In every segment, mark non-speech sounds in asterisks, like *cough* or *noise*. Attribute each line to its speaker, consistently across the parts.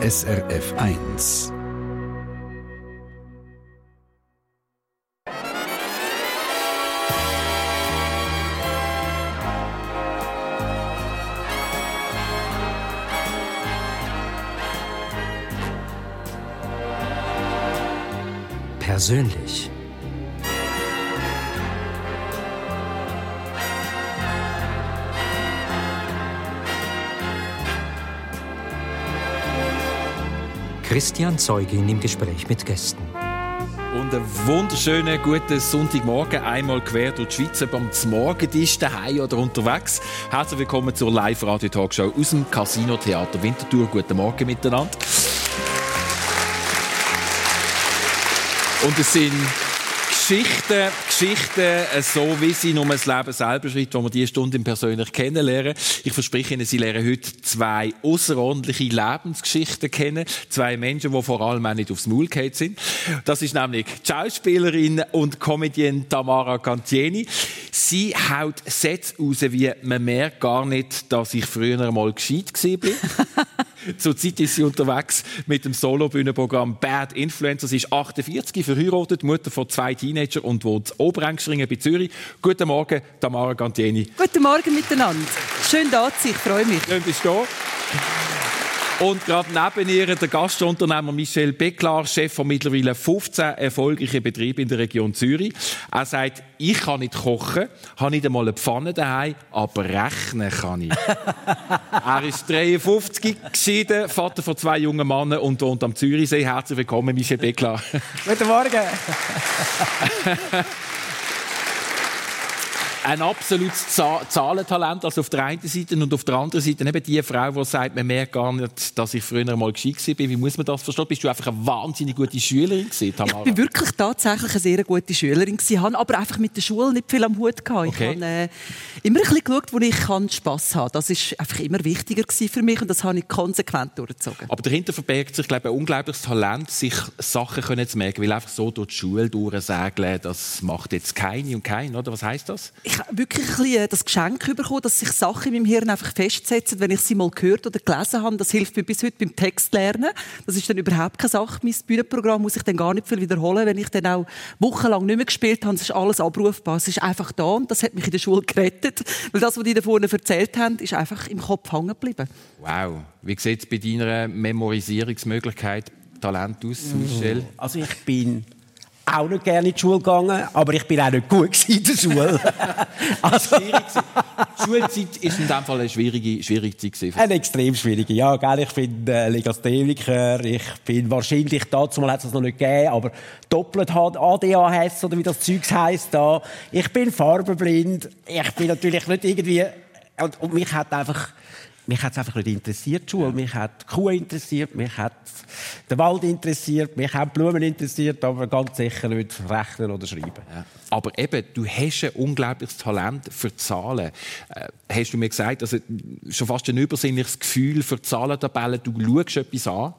Speaker 1: SRF 1.
Speaker 2: Persönlich. Christian Zeugin im Gespräch mit Gästen.
Speaker 3: Und einen wunderschönen guten Sonntagmorgen, einmal quer durch die Schweiz, beim Morgentisch daheim oder unterwegs. Herzlich willkommen zur Live-Radio-Talkshow aus dem Casino Theater Winterthur. Guten Morgen miteinander. Und es sind Geschichten, Geschichten, äh, so wie sie nur das Leben selber schreibt, wo wir diese Stunde persönlich kennenlernen. Ich verspreche Ihnen, Sie lernen heute zwei außerordentliche Lebensgeschichten kennen. Zwei Menschen, die vor allem auch nicht aufs Maul gefallen sind. Das ist nämlich die Schauspielerin und Comedienne Tamara Cantieni. Sie haut Sätze raus, wie man merkt gar nicht, dass ich früher einmal gescheit war. *laughs* Zurzeit ist sie unterwegs mit dem Solo-Bühnenprogramm Bad Influencer. Sie ist 48, verheiratet, Mutter von zwei Teenagern und wohnt in Oberengstringen bei Zürich. Guten Morgen, Tamara Gantieni.
Speaker 4: Guten Morgen miteinander. Schön da zu sein, ich freue mich.
Speaker 3: Schön, bist du da. Und gerade neben ihr der Gastunternehmer Michel Becklar, Chef von mittlerweile 15 erfolgreichen Betrieben in der Region Zürich. Er sagt, ich kann nicht kochen, habe nicht einmal eine Pfanne daheim, aber rechnen kann ich. *laughs* er ist 53, geschieden, Vater von zwei jungen Männern und wohnt am Zürichsee. Herzlich willkommen, Michel Becklar.
Speaker 5: Guten Morgen. *laughs*
Speaker 3: ein absolutes Zahlentalent, also auf der einen Seite und auf der anderen Seite eben die Frau, die sagt, man merkt gar nicht, dass ich früher mal gescheit war. Wie muss man das verstehen? Bist du einfach eine wahnsinnig gute Schülerin gewesen,
Speaker 4: Tamara? Ich bin wirklich tatsächlich eine sehr gute Schülerin gewesen, habe aber einfach mit der Schule nicht viel am Hut gehabt. Okay. Ich habe äh, immer ein bisschen geschaut, wo ich kann Spass haben. Das ist einfach immer wichtiger für mich und das habe ich konsequent durchgezogen.
Speaker 3: Aber dahinter verbirgt sich, glaube ich, ein unglaubliches Talent, sich Sachen können zu merken, weil einfach so durch die Schule durchsägeln, das macht jetzt keine und keinen, oder? Was heißt das?
Speaker 4: Ich wirklich ein bisschen das Geschenk bekommen, dass sich Sachen in meinem Hirn einfach festsetzen, wenn ich sie mal gehört oder gelesen habe. Das hilft mir bis heute beim Textlernen. Das ist dann überhaupt keine Sache. Mein Bühnenprogramm muss ich dann gar nicht viel wiederholen, wenn ich dann auch wochenlang nicht mehr gespielt habe. Es ist alles abrufbar. Es ist einfach da und das hat mich in der Schule gerettet. Weil das, was die da vorne erzählt haben, ist einfach im Kopf hängen geblieben.
Speaker 3: Wow. Wie sieht es bei deiner Memorisierungsmöglichkeit Talent aus, Michelle?
Speaker 5: Also ich bin auch nicht gerne in die Schule gegangen, aber ich bin auch nicht gut *laughs* in der Schule. *laughs*
Speaker 3: also. die Schulzeit ist in diesem Fall eine schwierige, schwierige Zeit.
Speaker 5: Eine extrem schwierige, ja. Gell? Ich bin äh, Legastheniker, ich bin wahrscheinlich, dazu hat es noch nicht gegeben, aber doppelt ADHS oder wie das Zeugs heisst da. Ich bin farbenblind, ich bin natürlich nicht irgendwie, und, und mich hat einfach mich hat es einfach nicht interessiert, die Schule. Mich hat die Kuh interessiert, mich hat der Wald interessiert, mich haben Blumen interessiert, aber ganz sicher nicht Rechnen oder Schreiben. Ja.
Speaker 3: Aber eben, du hast ein unglaubliches Talent für Zahlen. Äh, hast du mir gesagt, also schon fast ein übersinnliches Gefühl für Zahlentabellen. Du schaust etwas an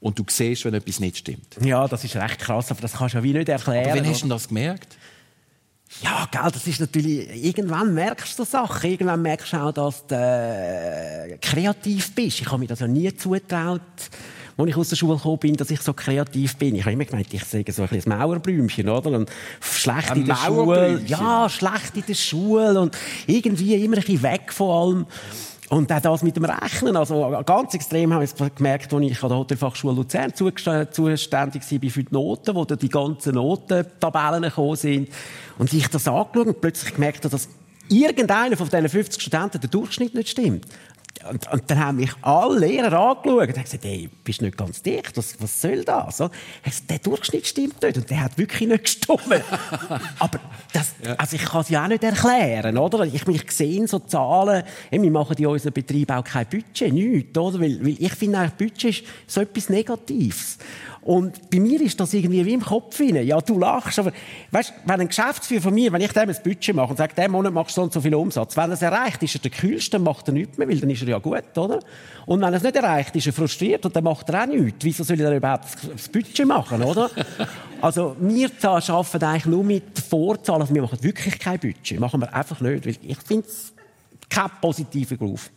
Speaker 3: und du siehst, wenn etwas nicht stimmt.
Speaker 5: Ja, das ist recht krass, aber das kannst du ja wie nicht erklären.
Speaker 3: Aber wann hast du das gemerkt?
Speaker 5: Ja, gell, das ist natürlich, irgendwann merkst du Sachen. Irgendwann merkst du auch, dass du äh, kreativ bist. Ich habe mir das ja nie zugetraut, als ich aus der Schule gekommen bin, dass ich so kreativ bin. Ich habe immer gemeint, ich sage so ein bisschen Mauerblümchen, oder? Und schlecht ein in der Schule. Ja, schlecht in der Schule und irgendwie immer ein bisschen weg von allem. Und auch das mit dem Rechnen, also ganz extrem habe ich gemerkt, als ich an der Hotelfachschule Luzern zuständig war für die Noten, wo die ganzen Notentabellen gekommen sind. Und ich das angeschaut und plötzlich gemerkt habe, dass irgendeiner von diesen 50 Studenten der Durchschnitt nicht stimmt. Und, und, dann haben mich alle Lehrer angeschaut und haben gesagt, hey, bist du nicht ganz dicht, was, was soll das? So, gesagt, der Durchschnitt stimmt nicht und der hat wirklich nicht gestimmt. *laughs* Aber das, also ich kann es ja auch nicht erklären, oder? Ich, ich sehe so Zahlen, wir machen in unserem Betrieb auch kein Budget, nichts, oder? Weil, weil ich finde eigentlich, Budget ist so etwas Negatives. Und bei mir ist das irgendwie wie im Kopf rein. Ja, du lachst, aber weißt, wenn ein Geschäftsführer von mir, wenn ich dem ein Budget mache und sage, diesen Monat machst du so und so viel Umsatz, wenn er es erreicht, ist er der Kühlste, dann macht er nichts mehr, weil dann ist er ja gut, oder? Und wenn er es nicht erreicht, ist er frustriert und dann macht er auch nichts. Wieso soll er überhaupt das Budget machen, oder? *laughs* Also, wir arbeiten eigentlich nur mit Vorzahlen. Also, wir machen wirklich kein Budget. Machen wir einfach nicht, weil ich finde es kein positiver Beruf.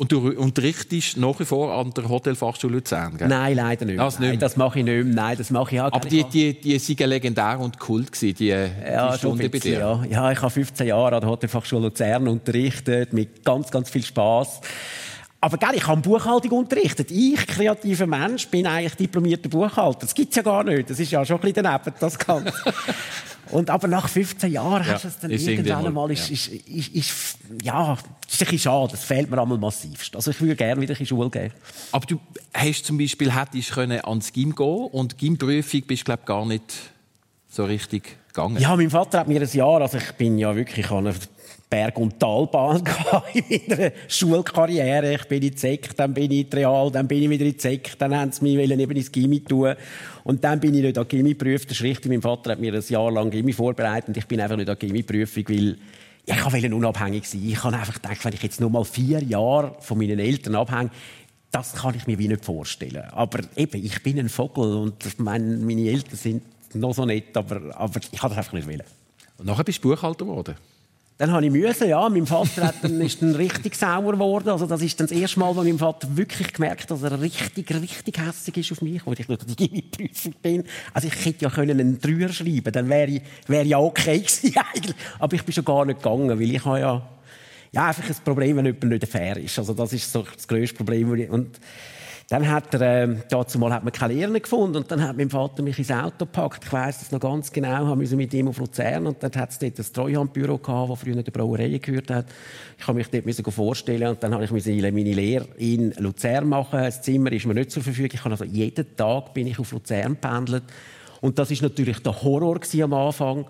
Speaker 3: Und du unterrichtest nach wie vor an der Hotelfachschule Luzern, gell?
Speaker 5: Nein, leider nicht.
Speaker 3: Das nicht
Speaker 5: Nein, das mache ich nicht mehr. Nein, das mache ich auch
Speaker 3: Aber die, die, die sind legendär und kult gewesen, die,
Speaker 5: ja,
Speaker 3: die Stunde bei dir.
Speaker 5: Ja. ja, ich habe 15 Jahre an der Hotelfachschule Luzern unterrichtet, mit ganz, ganz viel Spaß. Aber gell, ich habe Buchhaltung unterrichtet. Ich, kreativer Mensch, bin eigentlich diplomierter Buchhalter. Das gibt es ja gar nicht. Das ist ja schon ein bisschen daneben, das Ganze. *laughs* Und aber nach 15 Jahren
Speaker 3: Ja,
Speaker 5: hast du es dann irgendwann einmal,
Speaker 3: mal,
Speaker 5: ist, ist, ist, ist, ja, ist ein bisschen schade. Das fehlt mir einmal massivst. Also ich würde gerne wieder in die Schule gehen.
Speaker 3: Aber du hast zum Beispiel hättest können ans Gym gehen und Gymprüfung bist glaube gar nicht so richtig gegangen.
Speaker 5: Ja, mein Vater hat mir ein Jahr, also ich bin ja wirklich an einer Berg- und Talbahn *laughs* in meiner Schulkarriere. Ich bin in die Sek, dann bin ich in die Real, dann bin ich wieder in die Sek, dann haben sie mich eben ins Gimmi tun. Und dann bin ich nicht an die Gimmi-Prüfung. Das ist richtig, mein Vater hat mir ein Jahr lang Gimmi vorbereitet und ich bin einfach nicht an die Gimmi-Prüfung, weil ich wollte unabhängig sein. Ich habe einfach gedacht, wenn ich jetzt nur mal vier Jahre von meinen Eltern abhänge, das kann ich mir wie nicht vorstellen. Aber eben, ich bin ein Vogel und meine, Eltern sind noch so nett, aber, aber ich kann das einfach nicht.
Speaker 3: Und nachher bist du Buchhalter geworden.
Speaker 5: Dann habe ich müssen, ja. Mein Vater hat dann, ist dann richtig sauer geworden. Also das ist dann das erste Mal, wo mein Vater wirklich gemerkt hat, dass er richtig, richtig hässlich ist auf mich, wo ich durch die Gimmi-Prüfung bin. Also ich hätte ja können einen Dreier schreiben, dann wäre ich, wäre ja okay *laughs* gewesen eigentlich. Aber ich bin schon gar nicht gegangen, weil ich habe ja, ja einfach ein Problem, wenn jemand nicht fair ist. Also das ist so das grösste Problem. Und dann hat er, äh, dazu mal hat man keine Lehrer gefunden und dann hat mein Vater mich ins Auto gepackt. Ich weiss das noch ganz genau. Haben wir mit ihm auf Luzern und dann hat es dort ein Treuhandbüro gehabt, das früher der Brauerei gehört hat. Ich habe mich dort müssen vorstellen und dann habe ich meine Lehre in Luzern machen. Das Zimmer ist mir nicht zur Verfügung. Ich habe also jeden Tag bin ich auf Luzern pendelt. Und das ist natürlich der Horror am Anfang,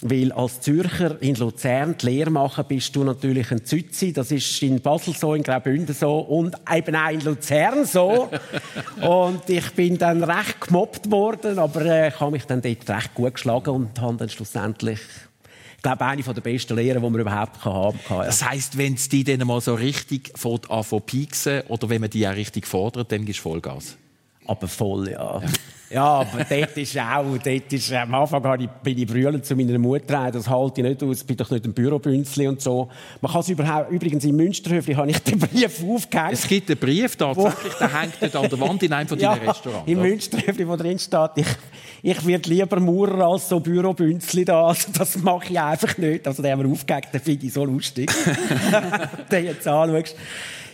Speaker 5: weil als Zürcher in Luzern die Lehre machen, bist du natürlich ein Zützi. Das ist in Basel so, in Graubünden so und eben auch in Luzern so. *laughs* und ich bin dann recht gemobbt worden, aber äh, ich habe mich dann dort recht gut geschlagen und habe dann schlussendlich ich glaube, eine der besten Lehren, die man überhaupt haben kann. Ja.
Speaker 3: Das heisst, wenn es die dann mal so richtig von pieksen oder wenn man die auch richtig fordert, dann gibst du Vollgas.
Speaker 5: Aber voll, ja. Ja, aber dort ist auch, dort ist, am Anfang bin ich brüllend zu meiner Mutter, das halte ich nicht aus, bin doch nicht ein Bürobünzli und so. Man kann es überhaupt, übrigens im Münsterhöfli habe ich den Brief aufgehängt.
Speaker 3: Es gibt einen Brief tatsächlich, der hängt dort an der Wand in einem von *laughs* deinen
Speaker 5: ja,
Speaker 3: Restaurants.
Speaker 5: Im
Speaker 3: oder?
Speaker 5: Münsterhöfli, wo drin steht, ich, ich werde lieber Maurer als so Bürobünzli da. Also das mache ich einfach nicht. Also den haben wir aufgehängt, den finde ich so lustig. *laughs* den jetzt anschaust.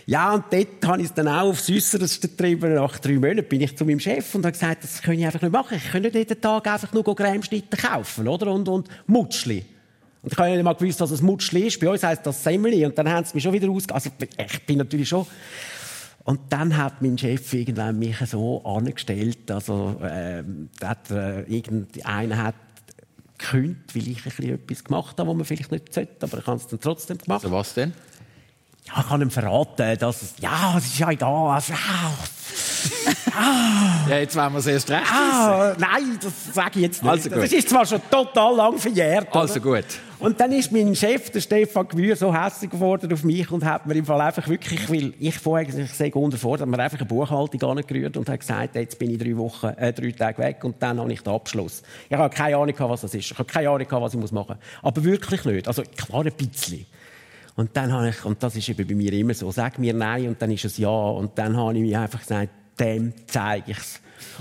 Speaker 5: Ja, und dort habe ich es dann auch aufs Äusserste getrieben. Nach drei Monaten bin ich zu meinem Chef und habe gesagt, das kann ich einfach nicht machen. Ich kann nicht jeden Tag einfach nur Cremeschnitte kaufen, oder? Und, und Mutschli. Und ich habe nicht mal gewusst, was ein Mutschli ist. Bei uns heisst das Semmeli. Und dann haben sie mich schon wieder ausge... Also ich bin natürlich schon... Und dann hat mein Chef irgendwann mich so angestellt, also ähm, hat, äh, irgendeiner hat gekündigt, weil ich ein bisschen etwas gemacht habe, was man vielleicht nicht sollte, aber ich habe es dann trotzdem gemacht.
Speaker 3: Also was denn?
Speaker 5: Ja, ich kann ihm verraten, dass es, ja, es ist ja egal. Also, *laughs* ah,
Speaker 3: Ja, jetzt wollen wir es erst recht
Speaker 5: ah, nein, das sage ich jetzt nicht.
Speaker 3: Also gut.
Speaker 5: das ist zwar schon total lang verjährt. oder?
Speaker 3: Also gut.
Speaker 5: Und dann ist mein Chef, der Stefan Gewür, so hässlich geworden auf mich und hat mir im Fall einfach wirklich, weil ich vorher ich sage unterfordert, hat mir einfach eine Buchhaltung angerührt und hat gesagt, jetzt bin ich drei Wochen, äh, drei Tage weg und dann habe ich den Abschluss. Ich habe keine Ahnung, was das ist. Ich habe keine Ahnung, was ich machen muss. Aber wirklich nicht. Also klar ein bisschen. Und dann habe ich, und das ist eben bei mir immer so, sag mir nein und dann ist es ja. Und dann habe ich mir einfach gesagt, dem zeige ich es.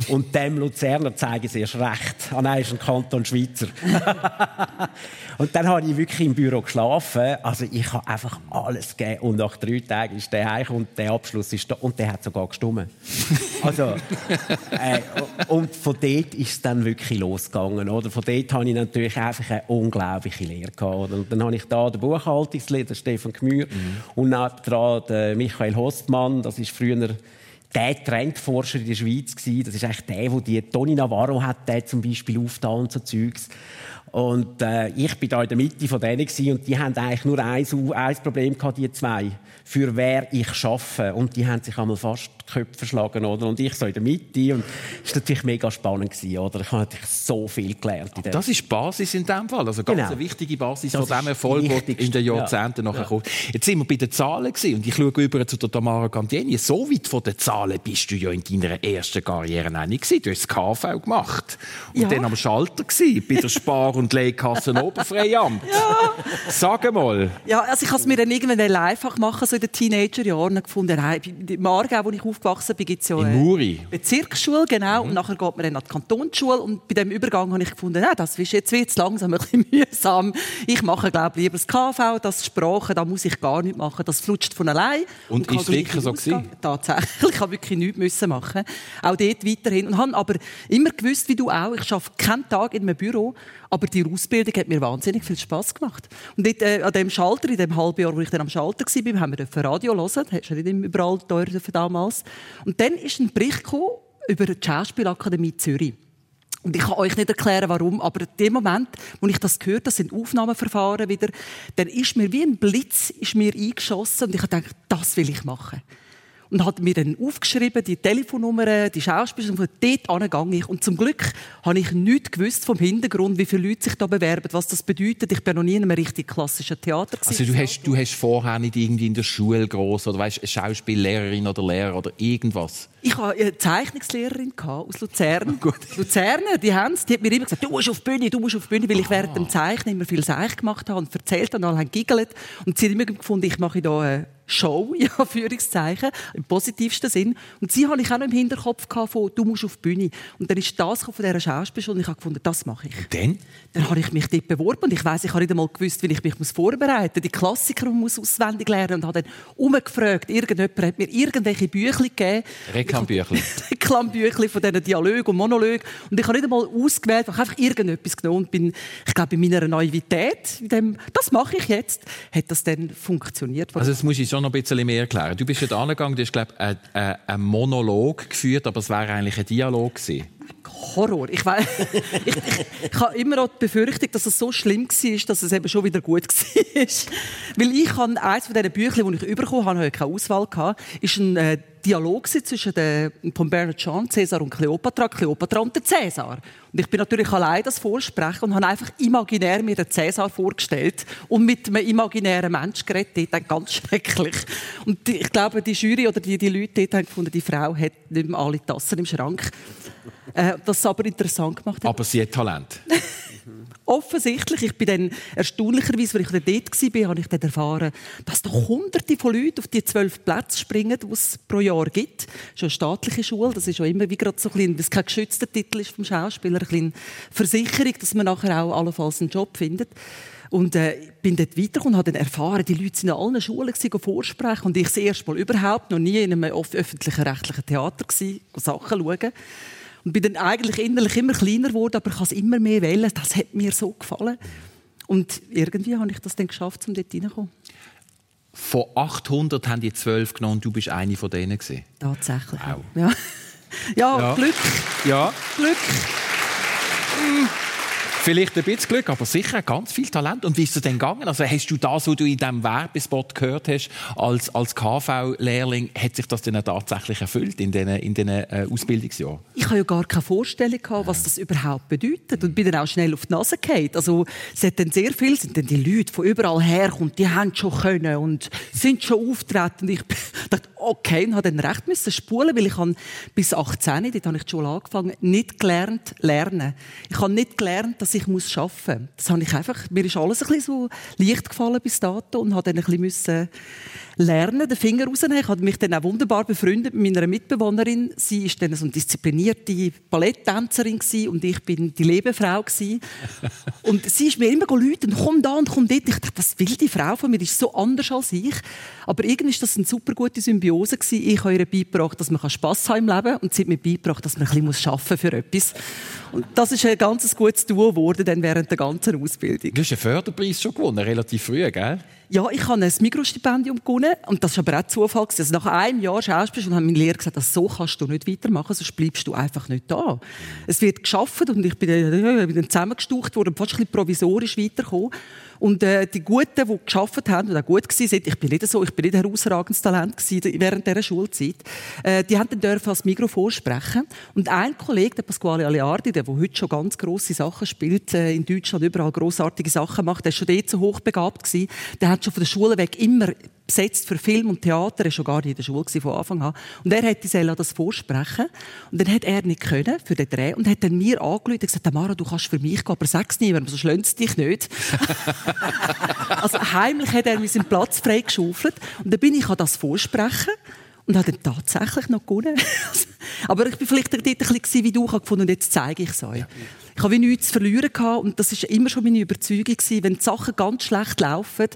Speaker 5: Und dem Luzerner zeige ich es erst recht. Ah nein, ist ein Kanton Schweizer. *laughs* und dann habe ich wirklich im Büro geschlafen. Also ich habe einfach alles gegeben. Und nach drei Tagen ist der heim und der Abschluss ist da. Und der hat sogar gestummen. also, *laughs* äh, und von dort ist es dann wirklich losgegangen. Oder? Von dort habe ich natürlich einfach eine unglaubliche Lehre gehabt. Und dann habe ich da den Buchhaltungslehrer, Stefan Gmür, und nebendran den Michael Hostmann. Das ist früher der Trendforscher in der Schweiz gewesen. Das ist eigentlich der, der die Toni Navarro hat, der zum Beispiel aufgetan und so Zeugs. Und äh, ich bin da in der Mitte von denen gewesen, und die haben eigentlich nur ein, ein Problem gehabt, die zwei. Für wer ich schaffe. Und die haben sich einmal fast die Köpfe verschlagen, oder? Und ich so in der Mitte. Und es war natürlich mega spannend gewesen, oder? Ich habe natürlich so viel gelernt. In
Speaker 3: Das ist die Basis in dem Fall. Also ganz
Speaker 5: Genau.
Speaker 3: eine wichtige Basis
Speaker 5: Das
Speaker 3: von dem
Speaker 5: ist
Speaker 3: Erfolg, der in den Jahrzehnten
Speaker 5: Ja.
Speaker 3: nachher
Speaker 5: Ja.
Speaker 3: kommt. Jetzt sind wir bei den Zahlen gewesen, und ich schaue über zu der Tamara Cantieni. So weit von den Zahlen bist du ja in deiner ersten Karriere auch nicht gewesen. Du hast das KV gemacht. Und
Speaker 4: Ja.
Speaker 3: dann am Schalter gewesen, bei der Spar- und Leihkasse Oberfreiamt. *laughs* Ja. Sag mal.
Speaker 4: Ja, also ich habe es mir dann irgendwann einfach machen, so in den Teenagerjahren gefunden. Nein, im Aargau, wo ich aufgewachsen bin, gibt es ja
Speaker 3: In Muri.
Speaker 4: Bezirksschule, genau. Und nachher geht man dann an die Kantonsschule. Und bei dem Übergang habe ich gefunden, nein, das ist jetzt wird's langsam ein bisschen *laughs* mühsam. Ich mache, glaube ich, lieber das KV, das Sprache, da muss ich gar nicht machen. Das flutscht von allein.
Speaker 3: Und
Speaker 4: kann
Speaker 3: ist wirklich so gewesen?
Speaker 4: Tatsächlich. Ich habe wirklich nichts müssen machen. Auch dort weiterhin. Und habe aber immer gewusst, wie du auch, ich arbeite keinen Tag in einem Büro, aber die Ausbildung hat mir wahnsinnig viel Spass gemacht. Und dort, äh, an dem Schalter, in dem halben Jahr, wo ich dann am Schalter war, haben wir Radio hören. Das hast nicht überall teuer damals. Und dann ist ein Bericht gekommen über die Schauspielakademie Zürich. Und ich kann euch nicht erklären, warum, aber in dem Moment, wo ich das gehört, das sind Aufnahmeverfahren wieder, dann ist mir wie ein Blitz ist mir eingeschossen und ich habe gedacht, das will ich machen. Und hat mir dann aufgeschrieben, die Telefonnummern, die Schauspieler, und von dort an ich. Und zum Glück habe ich nichts gewusst vom Hintergrund, wie viele Leute sich da bewerben, was das bedeutet. Ich bin noch nie in einem richtig klassischen Theater
Speaker 3: Also du hast, du hast vorher nicht irgendwie in der Schule groß oder weißt, eine Schauspiellehrerin oder Lehrer oder irgendwas.
Speaker 4: Ich hatte eine Zeichnungslehrerin aus Luzern. *laughs* Luzerner, die haben die hat mir immer gesagt, du musst auf die Bühne, du musst auf die Bühne, weil ich während dem Zeichnen immer viel Seich gemacht habe und erzählt habe und alle haben giggelt. Und sie hat immer gefunden, ich mache da eine Show, *laughs* ja, Führungszeichen, im positivsten Sinn. Und sie hatte ich auch noch im Hinterkopf gehabt von, du musst auf die Bühne. Und dann ist das von dieser Schauspielschule und ich habe gefunden, das mache ich.
Speaker 3: Denn?
Speaker 4: Dann habe ich mich dort beworben und ich weiß, ich habe nicht einmal gewusst, wie ich mich vorbereiten muss. Die Klassiker muss auswendig lernen und habe dann umgefragt. Irgendjemand hat mir irgendwelche Bücher gegeben.
Speaker 3: Reklambüchli. *laughs*
Speaker 4: Reklambüchli von diesen Dialogen und Monologen. Und ich habe nicht einmal ausgewählt, ich habe einfach irgendetwas genommen und bin, ich glaube, in meiner Naivität, in dem, das mache ich jetzt, hat das dann funktioniert.
Speaker 3: Also das muss ich schon noch ein bisschen mehr erklären. Du bist ja angegangen, du hast, glaube ich, einen Monolog geführt, aber es wäre eigentlich ein Dialog gewesen.
Speaker 4: Horror. Ich, weiss, *laughs* ich, ich, ich habe immer auch die Befürchtung, dass es so schlimm war, dass es eben schon wieder gut *laughs* war. Weil ich habe eines von diesen Büchern, die ich bekommen habe, ich keine Auswahl gehabt, ist ein äh, Dialog zwischen der, von Bernard Shaw, Cäsar und Kleopatra, Kleopatra und der Cäsar. Und ich bin natürlich allein das Vorsprechen und habe einfach imaginär mir den Cäsar vorgestellt und mit einem imaginären Mensch geredet. Dann ganz *laughs* schrecklich. Und ich glaube, die Jury oder die, die Leute dort haben gefunden, die Frau hat nicht mehr alle Tassen im Schrank. Äh, das aber interessant gemacht hat.
Speaker 3: Aber sie hat Talent. *laughs*
Speaker 4: Offensichtlich, ich bin dann erstaunlicherweise, weil ich dann dort war, habe ich dann erfahren, dass da hunderte von Leuten auf die zwölf Plätze springen, die es pro Jahr gibt. Das ist eine staatliche Schule, das ist ja immer wie gerade so ein bisschen, weil es kein geschützter Titel ist vom Schauspieler, ein bisschen Versicherung, dass man nachher auch allenfalls einen Job findet. Und äh, bin dort weitergekommen und habe dann erfahren, die Leute sind in allen Schulen gewesen, vorsprechen und ich das erste Mal überhaupt noch nie in einem öffentlichen rechtlichen Theater gewesen, Sachen schauen. Und bin dann eigentlich innerlich immer kleiner geworden, aber ich kann es immer mehr wählen. Das hat mir so gefallen. Und irgendwie habe ich das dann geschafft, um dort reinzukommen.
Speaker 3: Von 800 haben die 12 genommen und du bist eine von denen gewesen.
Speaker 4: Tatsächlich.
Speaker 3: Wow.
Speaker 4: Ja. *laughs* Ja,
Speaker 3: Ja.
Speaker 4: Glück,
Speaker 3: Ja,
Speaker 4: Glück.
Speaker 3: Vielleicht ein bisschen Glück, aber sicher ganz viel Talent. Und wie ist es denn gegangen? Also hast du das, was du in diesem Werbespot gehört hast, als, als KV-Lehrling, hat sich das denn tatsächlich erfüllt in diesen in den, äh, Ausbildungsjahren?
Speaker 4: Ich habe ja gar keine Vorstellung gehabt, was das überhaupt bedeutet und bin dann auch schnell auf die Nase gefallen. Also es hat dann sehr viel, sind dann die Leute von überall herkommen, die haben schon können und sind schon auftreten. Und ich *laughs* dachte, okay, und habe dann recht müssen spulen, weil ich habe bis 18, dort habe ich Schule angefangen, nicht gelernt lernen. Ich habe nicht gelernt, dass ich muss muss. Das habe ich einfach, mir ist alles ein bisschen so leicht gefallen bis dato und habe dann ein bisschen müssen lernen, den Finger rausnehmen. Ich habe mich dann auch wunderbar befreundet mit meiner Mitbewohnerin. Sie ist dann so eine disziplinierte Balletttänzerin und ich bin die Lebefrau. *laughs* Und sie ist mir immer geläutet, komm da und komm dort. Ich dachte, das will die Frau von mir, die ist so anders als ich. Aber irgendwie ist das eine super gute Symbiose gewesen. Ich habe ihr beigebracht, dass man Spass haben im Leben und sie hat mir beigebracht, dass man ein bisschen arbeiten für etwas. Und das ist ein ganz gutes Duo geworden dann während der ganzen Ausbildung.
Speaker 3: Du hast einen Förderpreis schon gewonnen, relativ früh, gell?
Speaker 4: Ja, ich habe ein Mikrostipendium gewonnen und das war aber auch Zufall. Also nach einem Jahr Schauspiel haben meine Lehrer gesagt, das so kannst du nicht weitermachen, sonst bleibst du einfach nicht da. Es wird geschafft und ich bin dann, äh, bin dann zusammengestaucht worden und fast ein bisschen provisorisch weitergekommen. Und äh, die Guten, die geschafft haben und auch gut gewesen sind, ich bin nicht so, ich bin nicht ein herausragendes Talent während dieser Schulzeit, äh, die haben dann dürfen als Mikro vorsprechen. Und ein Kollege, der Pasquale Aleardi, der, der heute schon ganz grosse Sachen spielt, äh, in Deutschland überall grossartige Sachen macht, der ist schon dort so hochbegabt gewesen, der hat schon von der Schule weg immer besetzt für Film und Theater. Er war schon gar nicht in der Schule von Anfang an. Und er hätte Sella das vorsprechen. Und dann hat er nicht können für den Dreh und hat dann mir angerufen und gesagt, Mara, du kannst für mich gehen, aber sag's niemandem, sonst lönt es dich nicht. *laughs* also heimlich hat er mir seinen Platz freigeschaufelt. Und dann bin ich an das vorsprechen und habe dann tatsächlich noch gewonnen. *laughs* aber ich bin vielleicht dort ein bisschen wie du, habe gefunden, und jetzt zeige ich es euch. Ja. Ich habe wie nichts zu verlieren gehabt und das ist immer schon meine Überzeugung gewesen, wenn die Sachen ganz schlecht laufen.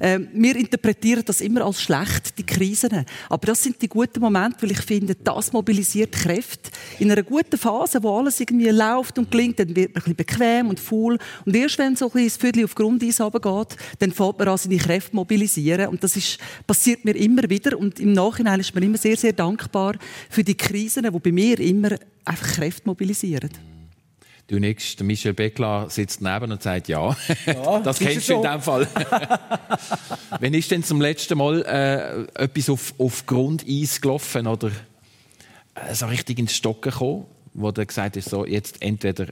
Speaker 4: Äh, wir interpretieren das immer als schlecht, die Krisen. Aber das sind die guten Momente, weil ich finde, das mobilisiert Kräfte. In einer guten Phase, wo alles irgendwie läuft und klingt, dann wird man ein bisschen bequem und faul. Und erst wenn so ein bisschen das Viertel auf Grundeis runtergeht, dann fängt man an, seine Kräfte mobilisieren. Und das ist, passiert mir immer wieder. Und im Nachhinein ist man immer sehr, sehr dankbar für die Krisen, die bei mir immer einfach Kräfte mobilisieren.
Speaker 3: Du nix, Michel Beckler sitzt neben und sagt ja. ja *laughs* das kennst du in dem Fall. *laughs* Wenn ist denn zum letzten Mal äh, etwas auf, auf Grundeis gelaufen oder äh, so richtig ins Stocken gekommen, wo du gesagt hast, so, jetzt entweder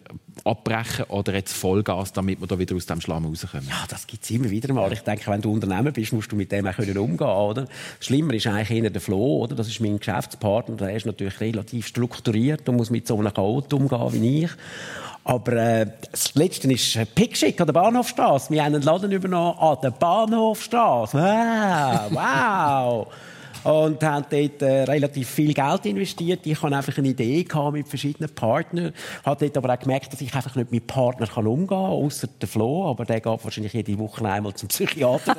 Speaker 3: abbrechen oder jetzt Vollgas, damit wir da wieder aus dem Schlamm rauskommen?
Speaker 5: Ja, das gibt es immer wieder mal. Ich denke, wenn du Unternehmer bist, musst du mit dem auch können umgehen oder? Schlimmer ist eigentlich eher der Flo, oder? Das ist mein Geschäftspartner, der ist natürlich relativ strukturiert und muss mit so einem Chaot umgehen wie ich. Aber äh, das Letzte ist Pickschick an der Bahnhofstraße. Wir haben einen Laden übernommen an der Bahnhofstraße. Wow! wow. Und haben dort äh, relativ viel Geld investiert. Ich hatte einfach eine Idee gehabt mit verschiedenen Partnern. Habe dort aber auch gemerkt, dass ich einfach nicht mit Partnern kann umgehen kann, außer der Flo. Aber der geht wahrscheinlich jede Woche einmal zum Psychiater.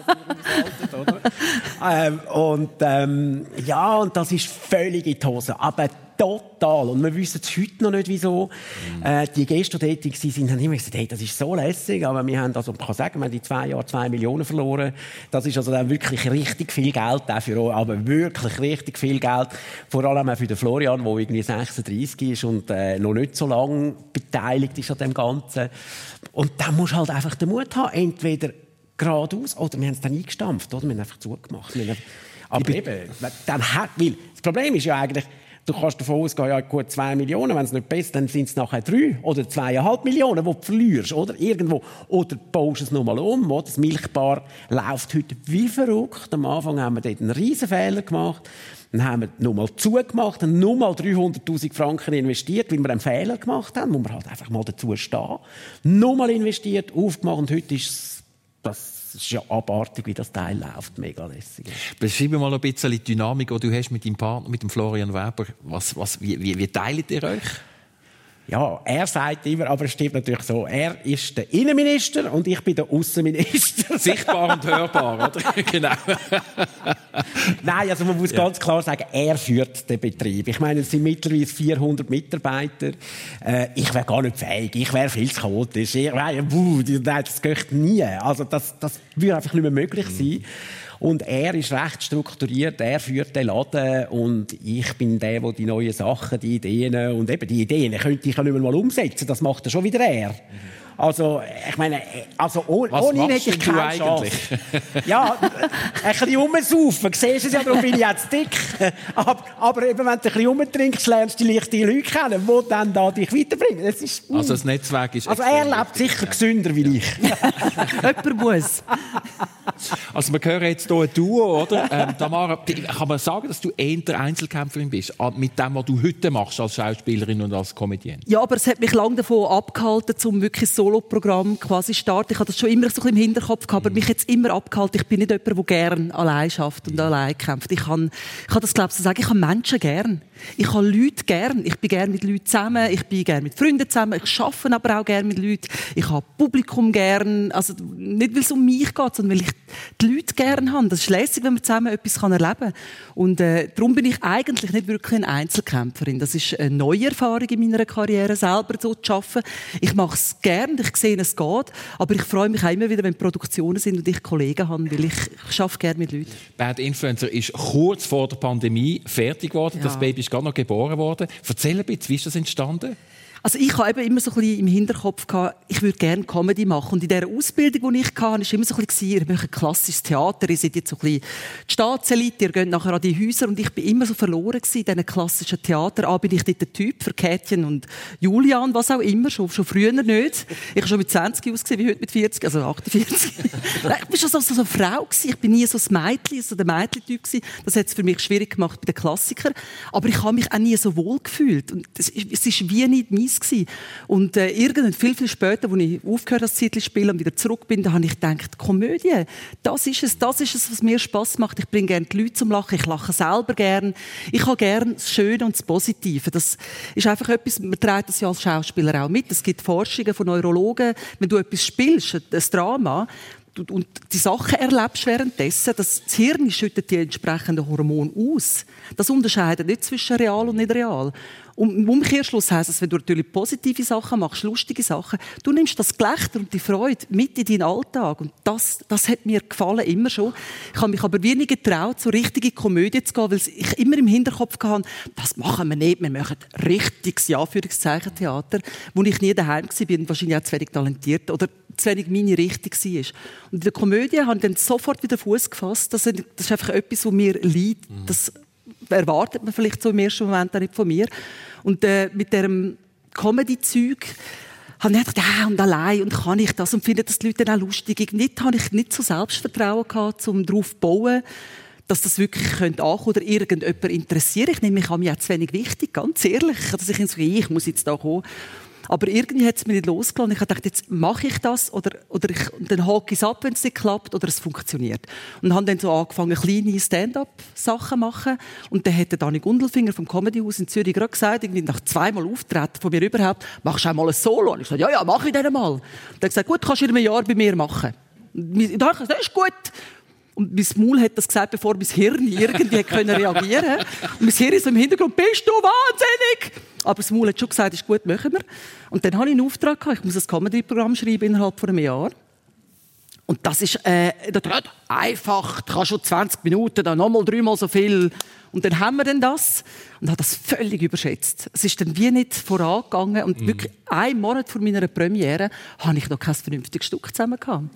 Speaker 5: *laughs* ähm, und ähm, ja, und das ist völlig in die Hose. Aber total. Und wir wissen es heute noch nicht, wieso. Mhm. Äh, die Gäste, die tätig sind, haben immer gesagt, hey, das ist so lässig. Aber wir haben, also, man kann sagen, wir haben in zwei Jahren zwei Millionen verloren. Das ist also dann wirklich richtig viel Geld dafür, aber wirklich richtig viel Geld. Vor allem auch für den Florian, der irgendwie 36 ist und äh, noch nicht so lange beteiligt ist an dem Ganzen. Und da musst du halt einfach den Mut haben, entweder geradeaus oder wir haben es dann eingestampft, oder? Wir haben einfach zugemacht. Haben, aber eben, dann hat, weil das Problem ist ja eigentlich, Du kannst davon ausgehen, ja, gut, zwei Millionen, wenn es nicht besser dann sind es nachher drei oder zweieinhalb Millionen, die du verlierst, oder? Irgendwo. Oder baust es nochmal um, oder? Das Milchbar läuft heute wie verrückt. Am Anfang haben wir dort einen riesen Fehler gemacht. Dann haben wir nochmal zugemacht, haben nochmal 300.000 Franken investiert, weil wir einen Fehler gemacht haben, muss man halt einfach mal dazu stehen. Nochmal investiert, aufgemacht und heute ist das es ist ja abartig, wie das Teil läuft. Mega lässig.
Speaker 3: Beschreib mal ein bisschen die Dynamik, die du hast mit deinem Partner, mit dem Florian Weber. Was, was, wie, wie, wie teilt ihr euch?
Speaker 5: Ja, er sagt immer, aber es stimmt natürlich so, er ist der Innenminister und ich bin der Außenminister. *laughs*
Speaker 3: Sichtbar und hörbar, oder? *laughs* genau.
Speaker 5: Nein, also man muss ja. ganz klar sagen, er führt den Betrieb. Ich meine, es sind mittlerweile 400 Mitarbeiter. Äh, ich wäre gar nicht fähig, ich wäre viel zu chaotisch. Ich, nein, das geht nie. Also das, das würde einfach nicht mehr möglich mhm. Und er ist recht strukturiert, er führt den Laden und ich bin der, der die neuen Sachen, die Ideen und eben die Ideen könnte ich ja nicht mehr mal umsetzen. Das macht er schon wieder er. Mhm. Also, ich meine, also ohne,
Speaker 3: Was
Speaker 5: ohne
Speaker 3: ihn hätte ich keine eigentlich? *laughs*
Speaker 5: ja, ein bisschen rumsaufen. Siehst du es ja, darum bin ich jetzt dick. *laughs* Aber, aber eben, wenn du ein bisschen rumtrinkst, lernst du die Leute kennen, die dann da dich weiterbringen. Das ist,
Speaker 3: mm. Also das Netzwerk ist
Speaker 5: Also er lebt sicher gesünder wie ich. *laughs*
Speaker 4: Jemand muss.
Speaker 3: Also wir hören jetzt hier ein Duo, oder? Ähm, Tamara, kann man sagen, dass du eher Einzelkämpferin bist, mit dem, was du heute machst als Schauspielerin und als Comedienne?
Speaker 4: Ja, aber es hat mich lange davon abgehalten, um wirklich Soloprogramm quasi starten. Ich hatte das schon immer so im Hinterkopf gehabt, aber mich jetzt immer abgehalten. Ich bin nicht jemand, der gerne allein schafft und allein kämpft. Ich kann, ich kann das, glaube ich, so sagen. Ich habe Menschen gern. Ich habe Leute gern. Ich bin gern mit Leuten zusammen. Ich bin gern mit Freunden zusammen. Ich arbeite aber auch gern mit Leuten. Ich habe Publikum gern. Also, nicht, weil es um mich geht, sondern weil ich die Leute gern habe. Das ist lässig, wenn man zusammen etwas erleben kann. Und, äh, darum bin ich eigentlich nicht wirklich eine Einzelkämpferin. Das ist eine neue Erfahrung in meiner Karriere, selber so zu arbeiten. Ich mache es gern. Ich sehe, es geht. Aber ich freue mich auch immer wieder, wenn Produktionen sind und ich Kollegen habe, weil ich, ich arbeite gerne mit Leuten.
Speaker 3: Bad Influencer ist kurz vor der Pandemie fertig geworden. Ja. Das Baby ist gerade noch geboren worden. Erzähl ein bisschen, wie ist das entstanden?
Speaker 4: Also ich habe eben immer so ein bisschen im Hinterkopf gehabt, ich würde gerne Comedy machen. Und in dieser Ausbildung, die ich hatte, war immer so ein bisschen, ihr macht ein klassisches Theater, ihr seid jetzt so ein bisschen die Staatselite, ihr geht nachher an die Häuser und ich bin immer so verloren gewesen in diesen klassischen Theater. Ah, bin ich dort der Typ für Kätchen und Julian, was auch immer, schon, schon früher nicht. Ich habe schon mit 20 ausgesehen, wie heute mit 40, also 48. *laughs* ich war schon so, so, so eine Frau gewesen. Ich bin nie so ein Mädchen, so der Mädchen-Typ gewesen. Das hat es für mich schwierig gemacht bei den Klassikern. Aber ich habe mich auch nie so wohl gefühlt. Und es ist wie nicht mein Gewesen. Und äh, irgendwann, viel, viel später, als ich aufgehört habe, das spielen und wieder zurück bin, da habe ich gedacht, Komödie, das ist es, das ist es, was mir Spaß macht. Ich bringe gerne die Leute zum Lachen, ich lache selber gern. Ich habe gerne das Schöne und das Positive. Das ist einfach etwas, man trägt das ja als Schauspieler auch mit. Es gibt Forschungen von Neurologen, wenn du etwas spielst, ein Drama, und die Sachen erlebst währenddessen, das Hirn schüttet die entsprechenden Hormone aus. Das unterscheidet nicht zwischen real und nicht real. Und im Umkehrschluss heisst es, wenn du natürlich positive Sachen machst, lustige Sachen, du nimmst das Gelächter und die Freude mit in deinen Alltag. Und das, das hat mir gefallen, immer schon. Ich habe mich aber wenig getraut, so richtige Komödie zu gehen, weil ich immer im Hinterkopf hatte, das machen wir nicht, wir machen richtiges, ja, Theater, wo ich nie daheim war und wahrscheinlich auch zu wenig talentiert oder zu wenig meine Richtung war. Und in der Komödie habe ich dann sofort wieder Fuß gefasst. Das ist einfach etwas, was mir liegt. Das erwartet man vielleicht so im ersten Moment auch nicht von mir. Und äh, mit diesem Comedy-Zeug habe ich gedacht, ja, und allein, und kann ich das, und finde das die Leute dann auch lustig. Nicht, habe ich nicht so Selbstvertrauen gehabt, um darauf zu bauen, dass das wirklich könnte oder irgendjemand interessiert. Ich nehme mich an mich auch zu wenig wichtig, ganz ehrlich, dass ich so, ich muss jetzt da kommen. Aber irgendwie hat es mir nicht losgelassen. Ich dachte, jetzt mache ich das oder, oder ich, dann hake ich es ab, wenn es nicht klappt oder es funktioniert. Und habe dann so angefangen, kleine Stand-up-Sachen zu machen. Und dann hat der Dani Gundelfinger vom Comedy House in Zürich gerade gesagt, irgendwie nach zweimal Auftreten von mir überhaupt, machst du auch mal ein Solo? Und ich sagte, ja, ja, mache ich dann mal. Und er hat gesagt, gut, kannst du in einem Jahr bei mir machen. Und habe ich gesagt, das ist gut. Und mein Maul hat das gesagt, bevor mein Hirn irgendwie können reagieren konnte. Und mein Hirn ist im Hintergrund, bist du wahnsinnig? Aber das Maul hat schon gesagt, ist gut, machen wir. Und dann habe ich einen Auftrag gehabt, ich muss ein Comedy-Programm schreiben innerhalb von einem Jahr. Und das ist äh, einfach, du kannst schon 20 Minuten, dann nochmal dreimal so viel. Und dann haben wir dann das und habe das völlig überschätzt. Es ist dann wie nicht vorangegangen und mhm. wirklich einen Monat vor meiner Premiere habe ich noch kein vernünftiges Stück zusammen gehabt.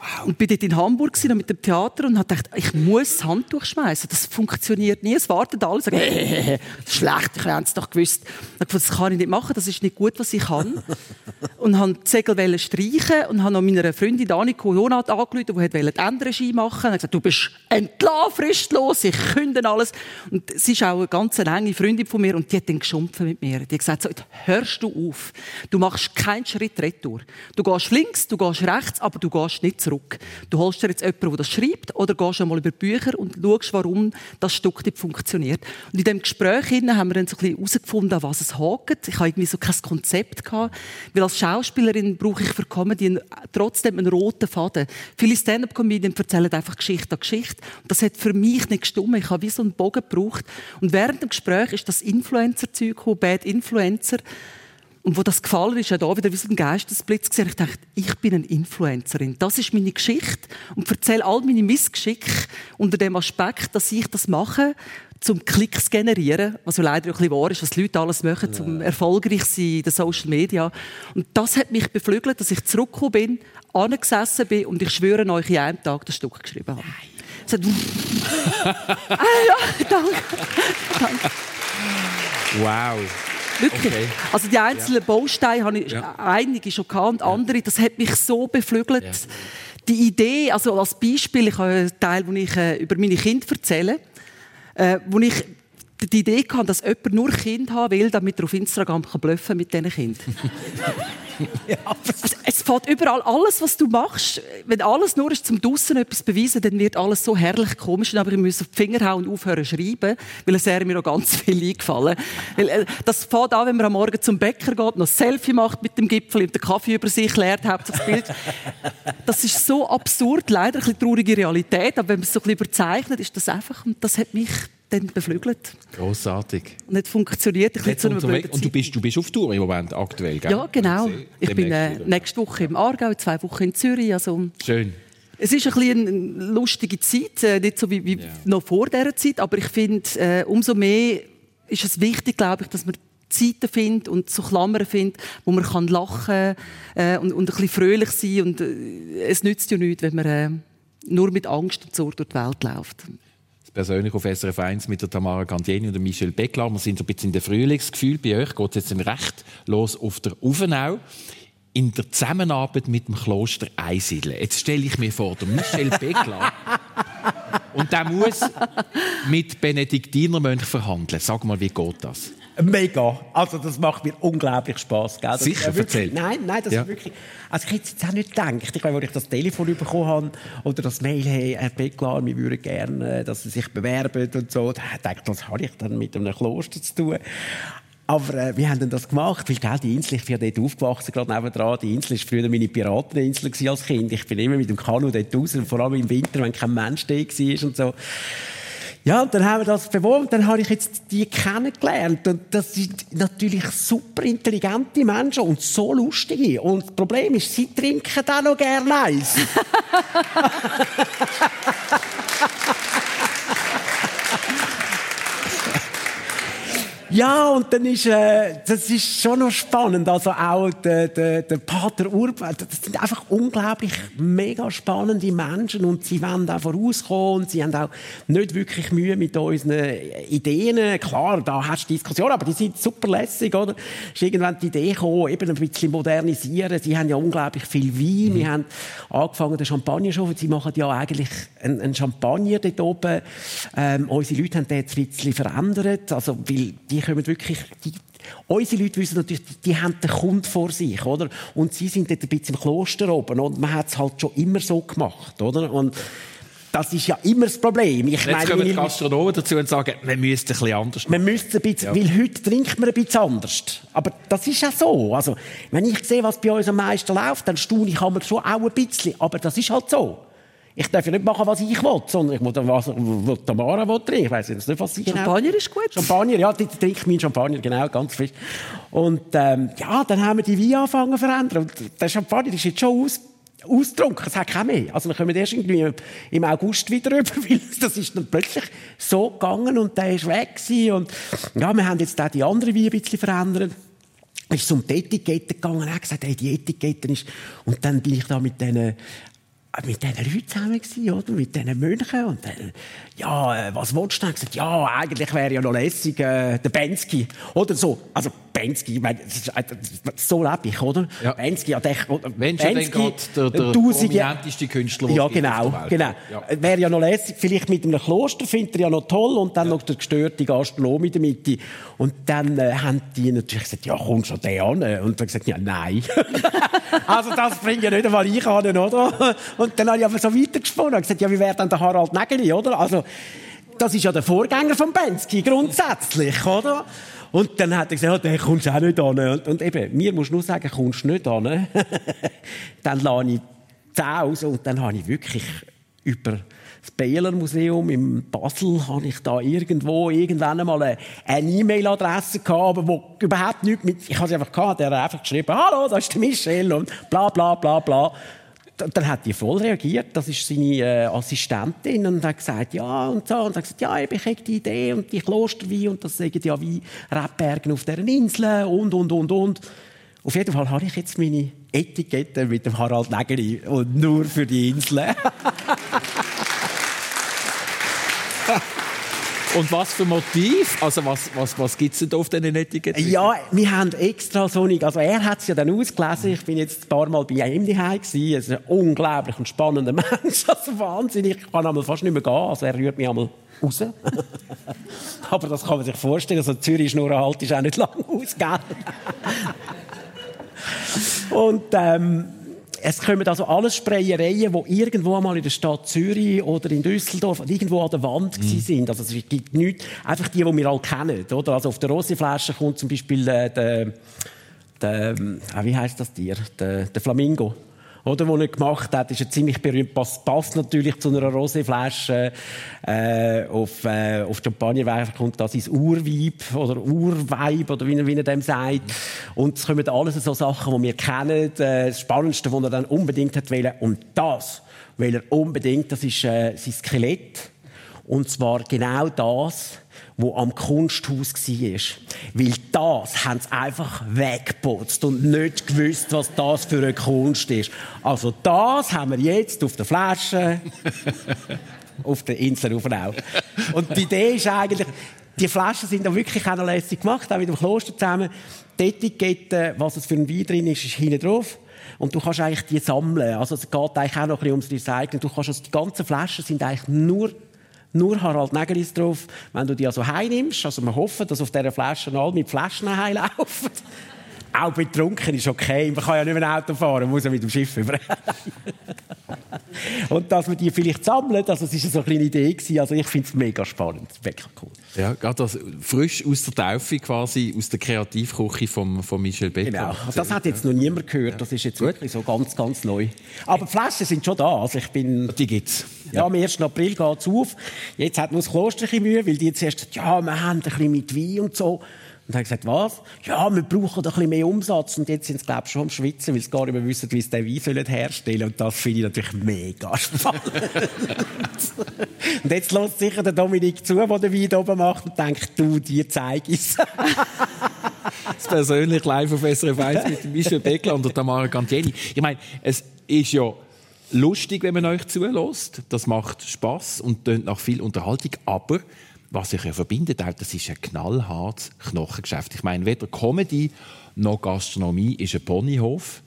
Speaker 4: Wow. Und bin dort in Hamburg mit dem Theater und habe gedacht, ich muss das Handtuch schmeißen. Das funktioniert nie. Es warten alle, sagen, hey, das ist schlecht, ich hätte es doch gewusst. Ich dachte, das kann ich nicht machen, das ist nicht gut, was ich kann. *laughs* und habe die Segel streichen und habe noch meiner Freundin Aniko Jonat angerufen, die wollte die Endregie machen. Und gesagt, du bist entlassen, fristlos, ich künde alles. Und sie ist auch eine ganz enge Freundin von mir und die hat dann geschumpfen mit mir. Die hat gesagt, so, hörst du auf. Du machst keinen Schritt retour. Du gehst links, du gehst rechts, aber du gehst nicht zurück zurück. Du holst dir jetzt jemanden, der das schreibt, oder gehst einmal über Bücher und schaust, warum das Stück nicht funktioniert. Und in diesem Gespräch haben wir dann so ein bisschen herausgefunden, was es hakt. Ich habe irgendwie so kein Konzept gehabt, weil als Schauspielerin brauche ich für Comedy trotzdem einen roten Faden. Viele Stand-up-Comedien erzählen einfach Geschichte an Geschichte. Und das hat für mich nicht gestimmt. Ich habe wie so einen Bogen gebraucht. Und während dem Gespräch ist das Influencer-Zeug Bad Influencer. Und wo das gefallen ist, da wieder wie so ein Geistesblitz gesehen. Ich dachte, ich bin eine Influencerin. Das ist meine Geschichte und erzähle all meine Missgeschicke unter dem Aspekt, dass ich das mache, zum Klicks generieren, was ja leider auch ein bisschen wahr ist, was die Leute alles machen, zum erfolgreich sein in den Social Media. Und das hat mich beflügelt, dass ich zurückgekommen bin, angesessen bin und ich schwöre euch, in einem Tag das Stück geschrieben habe. Sagt, *laughs* ah ja, danke. *laughs* danke.
Speaker 3: Wow.
Speaker 4: Wirklich. Okay. Also die einzelnen ja. Bausteine habe ich ja. einige schon gehabt und andere, das hat mich so beflügelt. Ja. Die Idee, also als Beispiel, ich habe einen Teil, wo ich äh, über meine Kinder erzähle, äh, wo ich die Idee hatte, dass jemand nur Kind haben will, damit er auf Instagram kann bluffen mit diesen Kindern. *laughs* es fällt überall alles, was du machst. Wenn alles nur ist, zum Dussen etwas beweisen, dann wird alles so herrlich komisch. Aber ich muss auf die Finger hauen und aufhören zu schreiben, weil es mir noch ganz viel eingefallen. Weil, äh, das fängt an, wenn man am Morgen zum Bäcker geht, noch ein Selfie macht mit dem Gipfel und den Kaffee über sich leert, hauptsächlich das Bild. Das ist so absurd, leider ein bisschen traurige Realität. Aber wenn man es so ein bisschen überzeichnet, ist das einfach, und das hat mich dann beflügelt.
Speaker 3: Großartig.
Speaker 4: Und nicht funktioniert. Ich
Speaker 3: zu und, und du bist, du bist auf Tour im Moment aktuell, gell?
Speaker 4: Ja, genau. Ich bin äh, nächste Woche im Aargau, zwei Wochen in Zürich. Also,
Speaker 3: Schön.
Speaker 4: Es ist ein bisschen eine lustige Zeit, äh, nicht so wie, wie ja. noch vor dieser Zeit, aber ich finde, äh, umso mehr ist es wichtig, glaube ich, dass man Zeiten findet und so Klammern findet, wo man kann lachen äh, und, und ein bisschen fröhlich sein und äh, es nützt ja nichts, wenn man äh, nur mit Angst und Sorge durch die Welt läuft
Speaker 3: persönlich auf SRF 1 mit der Tamara Gandieni und der Michel Beckler. Wir sind so ein bisschen in der Frühlingsgefühl. Bei euch geht es jetzt recht los auf der Ufenau. In der Zusammenarbeit mit dem Kloster Einsiedeln. Jetzt stelle ich mir vor, der Michel *laughs* Beckler und der muss mit Benediktinermönchen verhandeln. Sag mal, wie geht das?
Speaker 5: Mega. Also das macht mir unglaublich Spaß. Gell?
Speaker 3: Sicher,
Speaker 5: wirklich, Nein, nein, das ja. ist wirklich... Also ich hätte jetzt auch nicht gedacht, ich glaube, als ich das Telefon bekommen habe oder das Mail, hey, Herr Becklar, wir würden gerne, dass Sie sich bewerben und so, da dachte ich, was habe ich dann mit einem Kloster zu tun? Aber äh, wir haben dann das gemacht, weil gell, die Insel, ich bin ja dort aufgewachsen, gerade nebenan. Die Insel war früher meine Pirateninsel als Kind. Ich bin immer mit dem Kanu dort raus, vor allem im Winter, wenn kein Mensch da war und so. Ja, und dann haben wir das beworben, dann habe ich jetzt die kennengelernt. Und das sind natürlich super intelligente Menschen und so lustige. Und das Problem ist, sie trinken auch noch gerne Eis. *laughs* Ja, und dann ist, äh, das ist schon noch spannend. Also auch der, der, der Pater Urban, das sind einfach unglaublich mega spannende Menschen und sie wollen auch vorauskommen und sie haben auch nicht wirklich Mühe mit unseren Ideen. Klar, da hast du Diskussionen, aber die sind super lässig, oder? Ist irgendwann die Idee gekommen, eben ein bisschen modernisieren. Sie haben ja unglaublich viel Wein. Mhm. Wir haben angefangen, den Champagner schon, sie machen ja eigentlich einen, einen Champagner dort oben. Ähm, unsere Leute haben den jetzt ein bisschen verändert, also, weil die die kommen wirklich, die, unsere Leute wissen natürlich, die, die haben den Kunden vor sich, oder? Und sie sind dort ein bisschen im Kloster oben, und man hat es halt schon immer so gemacht, oder? Und das ist ja immer das Problem.
Speaker 3: Ich Jetzt meine, kommen die Gastronomen dazu und sagen, man müsste ein bisschen anders
Speaker 5: machen. Man müsste ein bisschen, ja. weil heute trinkt man ein bisschen anders. Aber das ist ja so. Also, wenn ich sehe, was bei uns am meisten läuft, dann staune ich schon auch ein bisschen. Aber das ist halt so. Ich darf ja nicht machen, was ich will, sondern ich muss was, was Tamara will trinken. Ich weiss nicht, was
Speaker 4: ich Champagner genau. ist gut.
Speaker 5: Champagner, ja, die trinke meinen Champagner, genau, ganz frisch. Und ähm, ja, dann haben wir die Wein angefangen zu verändern. Und der Champagner ist jetzt schon aus ausgetrunken. Es hat keinen mehr. Also dann kommen wir erst irgendwie im August wieder *laughs* rüber, weil das ist dann plötzlich so gegangen und der ist weg gewesen. Und ja, wir haben jetzt auch die anderen Weine ein bisschen verändert. Ich bin zum Etikette gegangen und habe gesagt, hey, die Etikette ist... Und dann bin ich da mit diesen mit diesen Leuten zusammen gewesen, oder? Mit diesen Mönchen. Und dann, ja, äh, was wolltest du? Gesagt, ja, eigentlich wäre ja noch lässig, äh, der Bensky. Oder so. Also, Bensky, ich meine, äh, so lebe ich, oder?
Speaker 3: Ja.
Speaker 5: Bensky, ja, der,
Speaker 3: Wenn schon Bensky, der, der prominenteste Künstler,
Speaker 5: Ja, genau, genau. Ja. Wäre ja noch lässig, vielleicht mit einem Kloster, findet er ja noch toll, und dann ja. noch der gestörte Gastronom in der Mitte. Und dann äh, haben die natürlich gesagt, ja, kommst du den an? Und dann gesagt, ja, nein. *laughs* also, das bringt ja nicht einmal ich an, oder? Und dann habe ich aber so weitergesponnen und gesagt, ja, wie wäre dann der Harald Nägeli, oder? Also, das ist ja der Vorgänger von Bensky, grundsätzlich, oder? Und dann hat er gesagt, ja, der kommst auch nicht an. Und, und eben, mir musst du nur sagen, kommst du nicht an. *laughs* dann lade ich 10 aus und dann habe ich wirklich über das Baylor Museum in Basel habe ich da irgendwo irgendwann einmal eine E-Mail-Adresse gehabt, aber wo überhaupt nichts mit, ich habe sie einfach gehabt, der hat einfach geschrieben, hallo, das ist der Michel und bla, bla, bla, bla dann hat die voll reagiert. Das ist seine äh, Assistentin und hat gesagt, ja und so. Und hat gesagt, ja, ich habe die Idee und die Klosterwein und das sagen ja wie Rebbergen auf deren Inseln und, und, und, und. Auf jeden Fall habe ich jetzt meine Etikette mit dem Harald Nägeli und nur für die Inseln. *laughs*
Speaker 3: Und was für Motiv? Also was, was, was gibt es denn auf diesen Etiketten?
Speaker 5: Ja, wir haben extra so nicht, also er hat es ja dann ausgelesen, ich bin jetzt ein paar Mal bei ihm daheim gewesen, er ist ein unglaublich und spannender *laughs* Mensch, also wahnsinnig, ich kann einmal fast nicht mehr gehen, also er rührt mich einmal raus. *laughs* Aber das kann man sich vorstellen, also Zürich Schnurrenhalt ist auch nicht lang *laughs* aus, Und ähm, es kommen also alles Sprayereien, die irgendwo einmal in der Stadt Zürich oder in Düsseldorf irgendwo an der Wand mhm. sind. Also es gibt nichts, einfach die, die wir alle kennen. Oder? Also auf der Rosiflasche kommt zum Beispiel äh, der, der, äh, wie heißt das Tier? Der, der Flamingo oder, wo er gemacht hat, ist er ziemlich berühmt. Passt, passt natürlich zu einer Roséflasche. Äh, auf, äh, auf Champagnerwein kommt das ins Urweib oder Urweib oder wie, wie er dem sagt. Und es kommen alles so Sachen, die wir kennen. Äh, das Spannendste, was er dann unbedingt hat wollen. Und das will er unbedingt, das ist äh, sein Skelett. Und zwar genau das, wo am Kunsthaus war. Weil das haben sie einfach weggeputzt und nicht gewusst, was das für eine Kunst ist. Also das haben wir jetzt auf der Flasche, *laughs* auf der Insel Rufenau. Und die Idee ist eigentlich, die Flaschen sind da wirklich auch noch lässig gemacht, auch mit dem Kloster zusammen. Die Etikette, was es für ein Wein drin ist, ist hinten drauf. Und du kannst eigentlich die sammeln. Also es geht eigentlich auch noch ein bisschen ums Recycling. Du kannst also die ganzen Flaschen sind eigentlich nur nur Harald Nägelis drauf. Wenn du die also heimnimmst, also wir hoffen, dass auf dieser Flasche alle mit Flaschen heimlaufen. Auch betrunken ist okay. Man kann ja nicht mehr ein Auto fahren, man muss ja mit dem Schiff über. Und dass wir die vielleicht sammeln, also es war so eine kleine Idee. Gewesen. Also ich finde es mega spannend, wirklich cool.
Speaker 3: Ja, gerade das frisch aus der Taufe quasi, aus der Kreativküche von, von Michel Becker.
Speaker 5: Genau, das hat jetzt noch niemand gehört, das ist jetzt wirklich so ganz, ganz neu. Aber die Flaschen sind schon da, also ich bin...
Speaker 3: Die gibt's.
Speaker 5: Ja, am 1. April geht es auf. Jetzt hat nur das Kloster Mühe, weil die jetzt erst ja, wir haben ein bisschen mit Wein und so. Und haben gesagt, was? Ja, wir brauchen ein bisschen mehr Umsatz. Und jetzt sind sie, glaube ich, schon am Schwitzen, weil sie gar nicht mehr wissen, wie sie den Wein herstellen sollen. Und das finde ich natürlich mega spannend. *laughs* und jetzt lässt sicher der Dominik zu, der den Wein oben macht und denkt, du, dir zeige ich *laughs*
Speaker 3: das persönlich live auf SRF 1 mit Michel Beckler und Tamara Gantieri. Ich meine, es ist ja lustig, wenn man euch zulässt. Das macht Spaß und tönt nach viel Unterhaltung. Aber was sich ja verbindet, das ist ein knallhartes Knochengeschäft. Ich meine, weder Comedy noch Gastronomie ist ein Ponyhof.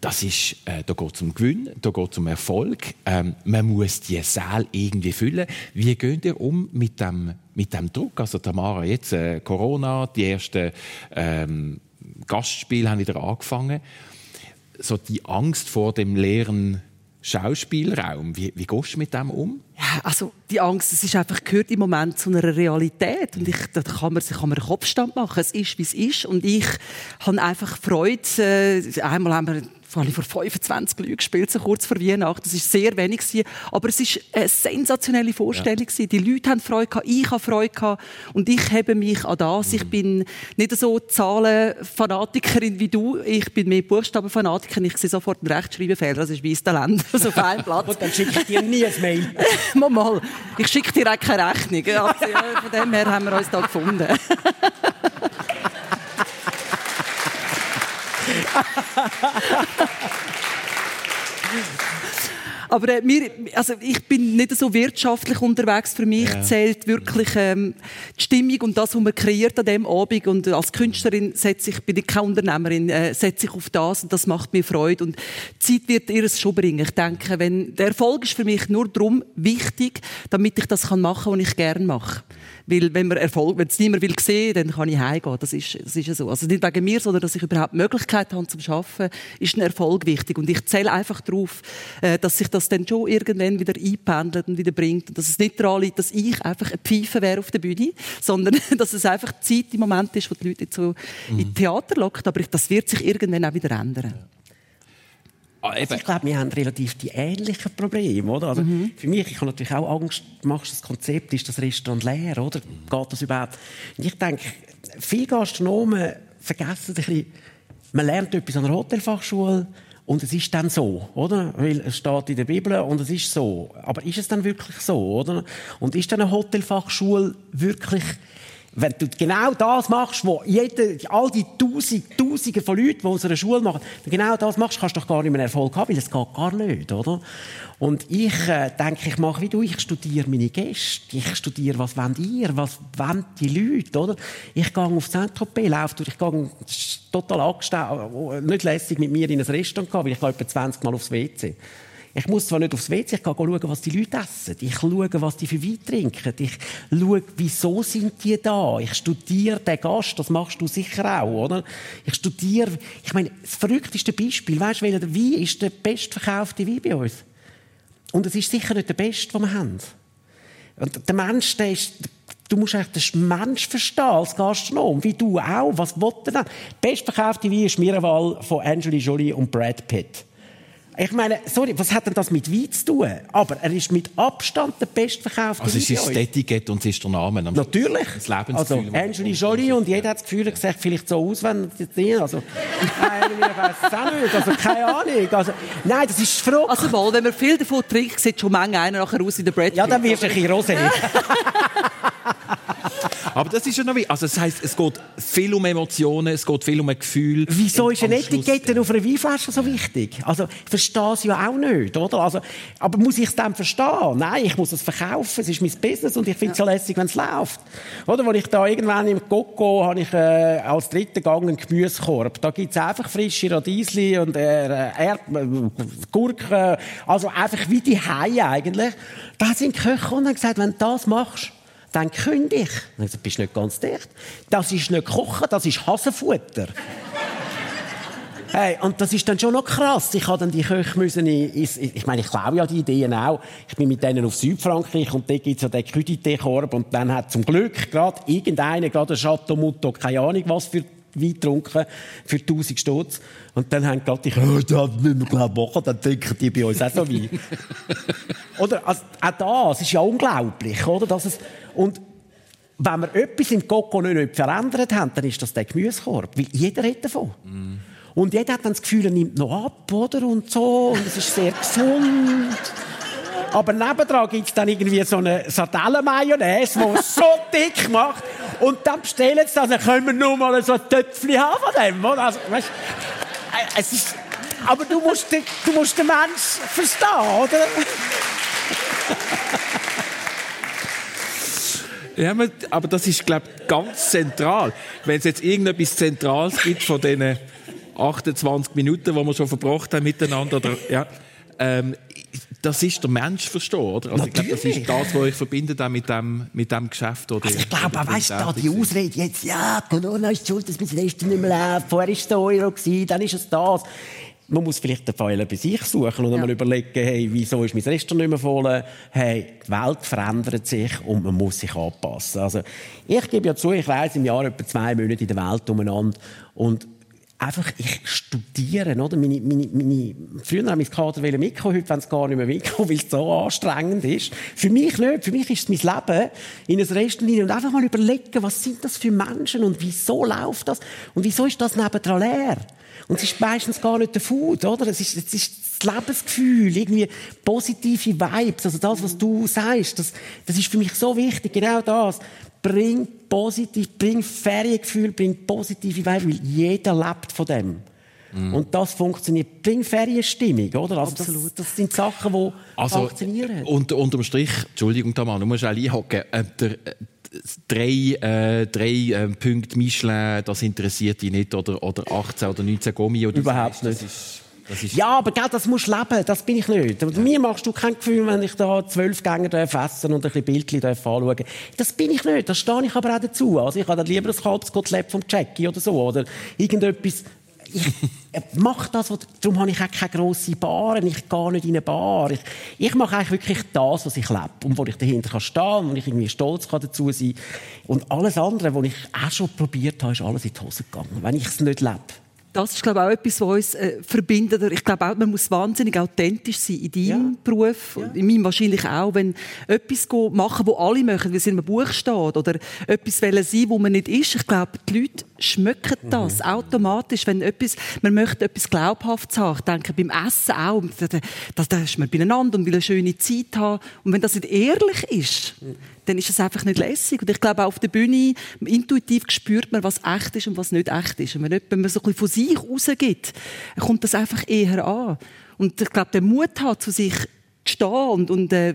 Speaker 3: Das ist, äh, da geht es um Gewinn, da geht es um Erfolg. Ähm, man muss die Säle irgendwie füllen. Wie geht ihr um mit dem, mit dem Druck? Also Tamara, jetzt äh, Corona, die ersten ähm, Gastspiele haben wieder angefangen. So die Angst vor dem leeren Schauspielraum. Wie, wie gehst du mit dem um?
Speaker 4: Ja, also die Angst, es ist einfach gehört im Moment zu einer Realität und ich, da kann man, kann man einen Kopfstand machen. Es ist, wie es ist und ich habe einfach Freude. Äh, einmal haben wir vor 25 Leuten gespielt, so kurz vor Weihnachten. Das war sehr wenig aber es war eine sensationelle Vorstellung ja. Die Leute haben Freude gehabt, ich habe Freude gehabt und ich hebe mich an das. Ich bin nicht so Zahlenfanatikerin wie du. Ich bin mehr Buchstabenfanatikerin. Ich sehe sofort einen Rechtschreibfehler. Das ist wie Talent. *laughs* Also auf einem Platz.
Speaker 5: Und dann schicke ich dir nie ein Mail. *laughs*
Speaker 4: mal, mal. Ich schicke dir auch keine Rechnung. Also, ja, von dem her haben wir uns da gefunden. *laughs* *laughs* Aber äh, mir, also ich bin nicht so wirtschaftlich unterwegs. Für mich ja. zählt wirklich ähm, die Stimmung und das, was man kreiert an dem Abend. Und als Künstlerin setze ich, bin ich keine Unternehmerin, äh, setze ich auf das und das macht mir Freude. Und die Zeit wird ihr es schon bringen. Ich denke, wenn, der Erfolg ist für mich nur darum wichtig, damit ich das machen kann, was ich gerne mache. Weil, wenn man Erfolg, wenn es niemand will sehen, dann kann ich heimgehen. Das ist, das ist ja so. Also nicht wegen mir, sondern dass ich überhaupt Möglichkeit habe zum Arbeiten, ist ein Erfolg wichtig. Und ich zähle einfach darauf, äh, dass sich das dann schon irgendwann wieder einpendelt und wieder bringt. Und dass es nicht daran liegt, dass ich einfach ein Pfeife wäre auf der Bühne, sondern *laughs* dass es einfach die Zeit im Moment ist, wo die Leute jetzt so mhm. in Theater lockt. Aber das wird sich irgendwann auch wieder ändern.
Speaker 5: Ah, also ich glaube, wir haben relativ die ähnlichen Probleme, oder? Also mhm. Für mich, ich habe natürlich auch Angst, machst das Konzept, ist das Restaurant leer, oder? Geht das überhaupt? Und ich denke, viele Gastronomen vergessen ein bisschen, man lernt etwas an der Hotelfachschule und es ist dann so, oder? Weil es steht in der Bibel und es ist so. Aber ist es dann wirklich so, oder? Und ist dann eine Hotelfachschule wirklich wenn du genau das machst, was jeder, all die Tausend, Tausende von Leuten, die unsere Schule machen, genau das machst, kannst du doch gar nicht mehr Erfolg haben, weil es geht gar nicht, oder? Und ich äh, denke, ich mache wie du, ich studiere meine Gäste, ich studiere, was wollt ihr, was wollen die Leute, oder? Ich gehe auf Saint-Tropez, laufe durch, ich gehe total angestellt, nicht lässig mit mir in ein Restaurant weil ich gehe etwa 20 Mal aufs WC. Ich muss zwar nicht aufs WC, ich gehe schauen, was die Leute essen. Ich schaue, was die für Wein trinken. Ich schaue, wieso sind die da. Ich studiere den Gast, das machst du sicher auch, oder? Ich studiere, ich meine, das verrückteste Beispiel, weißt du, welcher Wein ist der bestverkaufte Wein bei uns? Und es ist sicher nicht der beste, den wir haben. Und der Mensch, der ist, du musst eigentlich den Mensch verstehen als Gastronom, wie du auch. Was will er denn? Bestverkaufte Wein ist Miraval von Angelina Jolie und Brad Pitt. Ich meine, sorry, was hat denn das mit Wein zu tun? Aber er ist mit Abstand der bestverkaufte
Speaker 3: Also es ist das Etikett und es ist der Name.
Speaker 5: Natürlich. Das Also Angelina Jolie und jeder hat das Gefühl, er sieht vielleicht so aus, wenn er also ich weiß es auch nicht. Also keine Ahnung. Also, nein, das ist verrückt.
Speaker 4: Also wohl, wenn man viel davon trinkt, sieht schon manchmal einer nachher aus in der Brad
Speaker 5: Ja, dann wirst du ein bisschen rosé. *laughs*
Speaker 3: Aber das ist ja noch wie, also das heisst, es geht viel um Emotionen, es geht viel um ein Gefühl.
Speaker 5: Wieso ist eine Etikette auf einer Weinflasche so wichtig? Also, ich verstehe es ja auch nicht, oder? Also, aber muss ich es dann verstehen? Nein, ich muss es verkaufen, es ist mein Business und ich finde es ja lässig, wenn es läuft. Oder, als ich da irgendwann im Coco habe ich äh, als dritten Gang einen Gemüsekorb. Da gibt es einfach frische Radiesli und äh, Erd äh, Gurken, also einfach wie die Haie eigentlich. Da sind die Köche und haben gesagt, wenn du das machst, dann kündige ich. Ich gesagt, bist nicht ganz dicht. Das ist nicht Kochen, das ist Hasenfutter. *laughs* Hey, und das ist dann schon noch krass. Ich habe dann die Köche müssen, in- ins- ich meine, ich glaube ja die Ideen auch. Ich bin mit denen auf Südfrankreich und dort gibt's ja den Crudité-Korb und dann hat zum Glück gerade irgendeiner, gerade ein Chateau Mouton, keine Ahnung was für Wein getrunken, für 1000 Stutz. Und dann haben gerade die oh, das müssen wir glaub machen, dann trinken die bei uns auch so Wein. *laughs* oder, also, auch das ist ja unglaublich, oder? Dass es, und wenn wir etwas im Coco nicht, verändert haben, dann ist das der Gemüsekorb. Weil jeder hat davon. Und jeder hat dann das Gefühl, er nimmt noch ab, oder? Und so. Und es ist sehr gesund. Aber nebendran gibt es dann irgendwie so eine Sardellenmayonnaise, die es so *laughs* dick macht. Und dann bestellen sie das, dann können wir nur mal so ein Töpfchen haben von dem, oder? Also, weißt, äh, es ist, aber du musst, den, du musst den Mensch verstehen, oder? *laughs*
Speaker 3: Ja, aber- aber das ist, glaube ich, ganz zentral. Wenn es jetzt irgendetwas Zentrales gibt von diesen 28 Minuten, die wir schon verbracht haben miteinander, oder, ja, ähm, das ist der Mensch verstehen, oder? Also ich glaube, das ist
Speaker 5: Natürlich.
Speaker 3: das, was ich verbinde dann mit dem, mit dem Geschäft. Oder,
Speaker 5: Also ich glaube,
Speaker 3: oder
Speaker 5: weißt du, da die. Ausrede jetzt, ja, Corona ist schuld, dass mein Rest nicht mehr läuft, vorher war es der Euro, gewesen, dann ist es das. Man muss vielleicht den Fehler bei sich suchen und einmal überlegen, hey, wieso ist mein Restaurant nicht mehr voll? Hey, die Welt verändert sich und man muss sich anpassen. Also, ich gebe ja zu, ich reise im Jahr etwa zwei Monate in der Welt umeinander und einfach, ich studiere, oder? Meine, meine, meine, früher haben mein Kader mitkommen, heute wollen sie gar nicht mehr mitkommen, *laughs* weil es so anstrengend ist. Für mich nicht. Für mich ist es mein Leben in ein Restaurant und einfach mal überlegen, was sind das für Menschen und wieso läuft das? Und wieso ist das nebendran leer? Und es ist meistens gar nicht der Food, oder? Es ist, es ist das Lebensgefühl, irgendwie positive Vibes, also das, was du sagst, das, das ist für mich so wichtig, genau das. Bring positiv, bring Feriengefühl, bring positive Vibes, weil jeder lebt von dem. Und das funktioniert. Bring Ferienstimmung, oder? Also
Speaker 4: Absolut.
Speaker 5: Das, das sind Sachen, die
Speaker 3: Also,
Speaker 5: funktionieren.
Speaker 3: unter, unterm Strich, Entschuldigung, Tamara, du musst auch einhaken, äh, der, äh, drei, äh, drei äh, Punkte Michelin, das interessiert dich nicht, oder, oder 18 oder 19 Gummi. Oder
Speaker 5: Überhaupt nicht. Ja, aber gell, das musst du leben, das bin ich nicht. Aber Mir machst du kein Gefühl, wenn ich da zwölf Gänge essen und ein bisschen Bildchen anschauen Das bin ich nicht, das stehe ich aber auch dazu. Also ich habe dann lieber ein Kalbskotelett vom Jackie oder so, oder irgendetwas... Ich äh, mache das, was- darum habe ich auch keine grosse Bar, ich gehe nicht in eine Bar. Ich, ich mache eigentlich wirklich das, was ich lebe und wo ich dahinter kann stehen und wo ich irgendwie stolz kann dazu sein Und alles andere, was ich auch schon probiert habe, ist alles in die Hose gegangen, wenn ich es nicht lebe.
Speaker 4: Das ist, glaube ich, auch etwas, was uns äh, verbindet. Ich glaube auch, man muss wahnsinnig authentisch sein in deinem
Speaker 5: Ja.
Speaker 4: Beruf, und in meinem wahrscheinlich auch. Wenn etwas machen, wo alle machen, wie es in einem Buch steht, oder etwas wollen sein, wo man nicht ist. Ich glaube, die Leute schmecken das automatisch, wenn etwas, man möchte etwas Glaubhaftes haben. Ich denke, beim Essen auch. Da, da, da- da ist man beieinander und will eine schöne Zeit haben. Und wenn das nicht ehrlich ist, dann ist es einfach nicht lässig. Und ich glaube, auch auf der Bühne, intuitiv spürt man, was echt ist und was nicht echt ist. Und wenn man so ein von sich rausgibt, kommt das einfach eher an. Und ich glaube, der Mut hat, zu sich zu stehen und, und äh,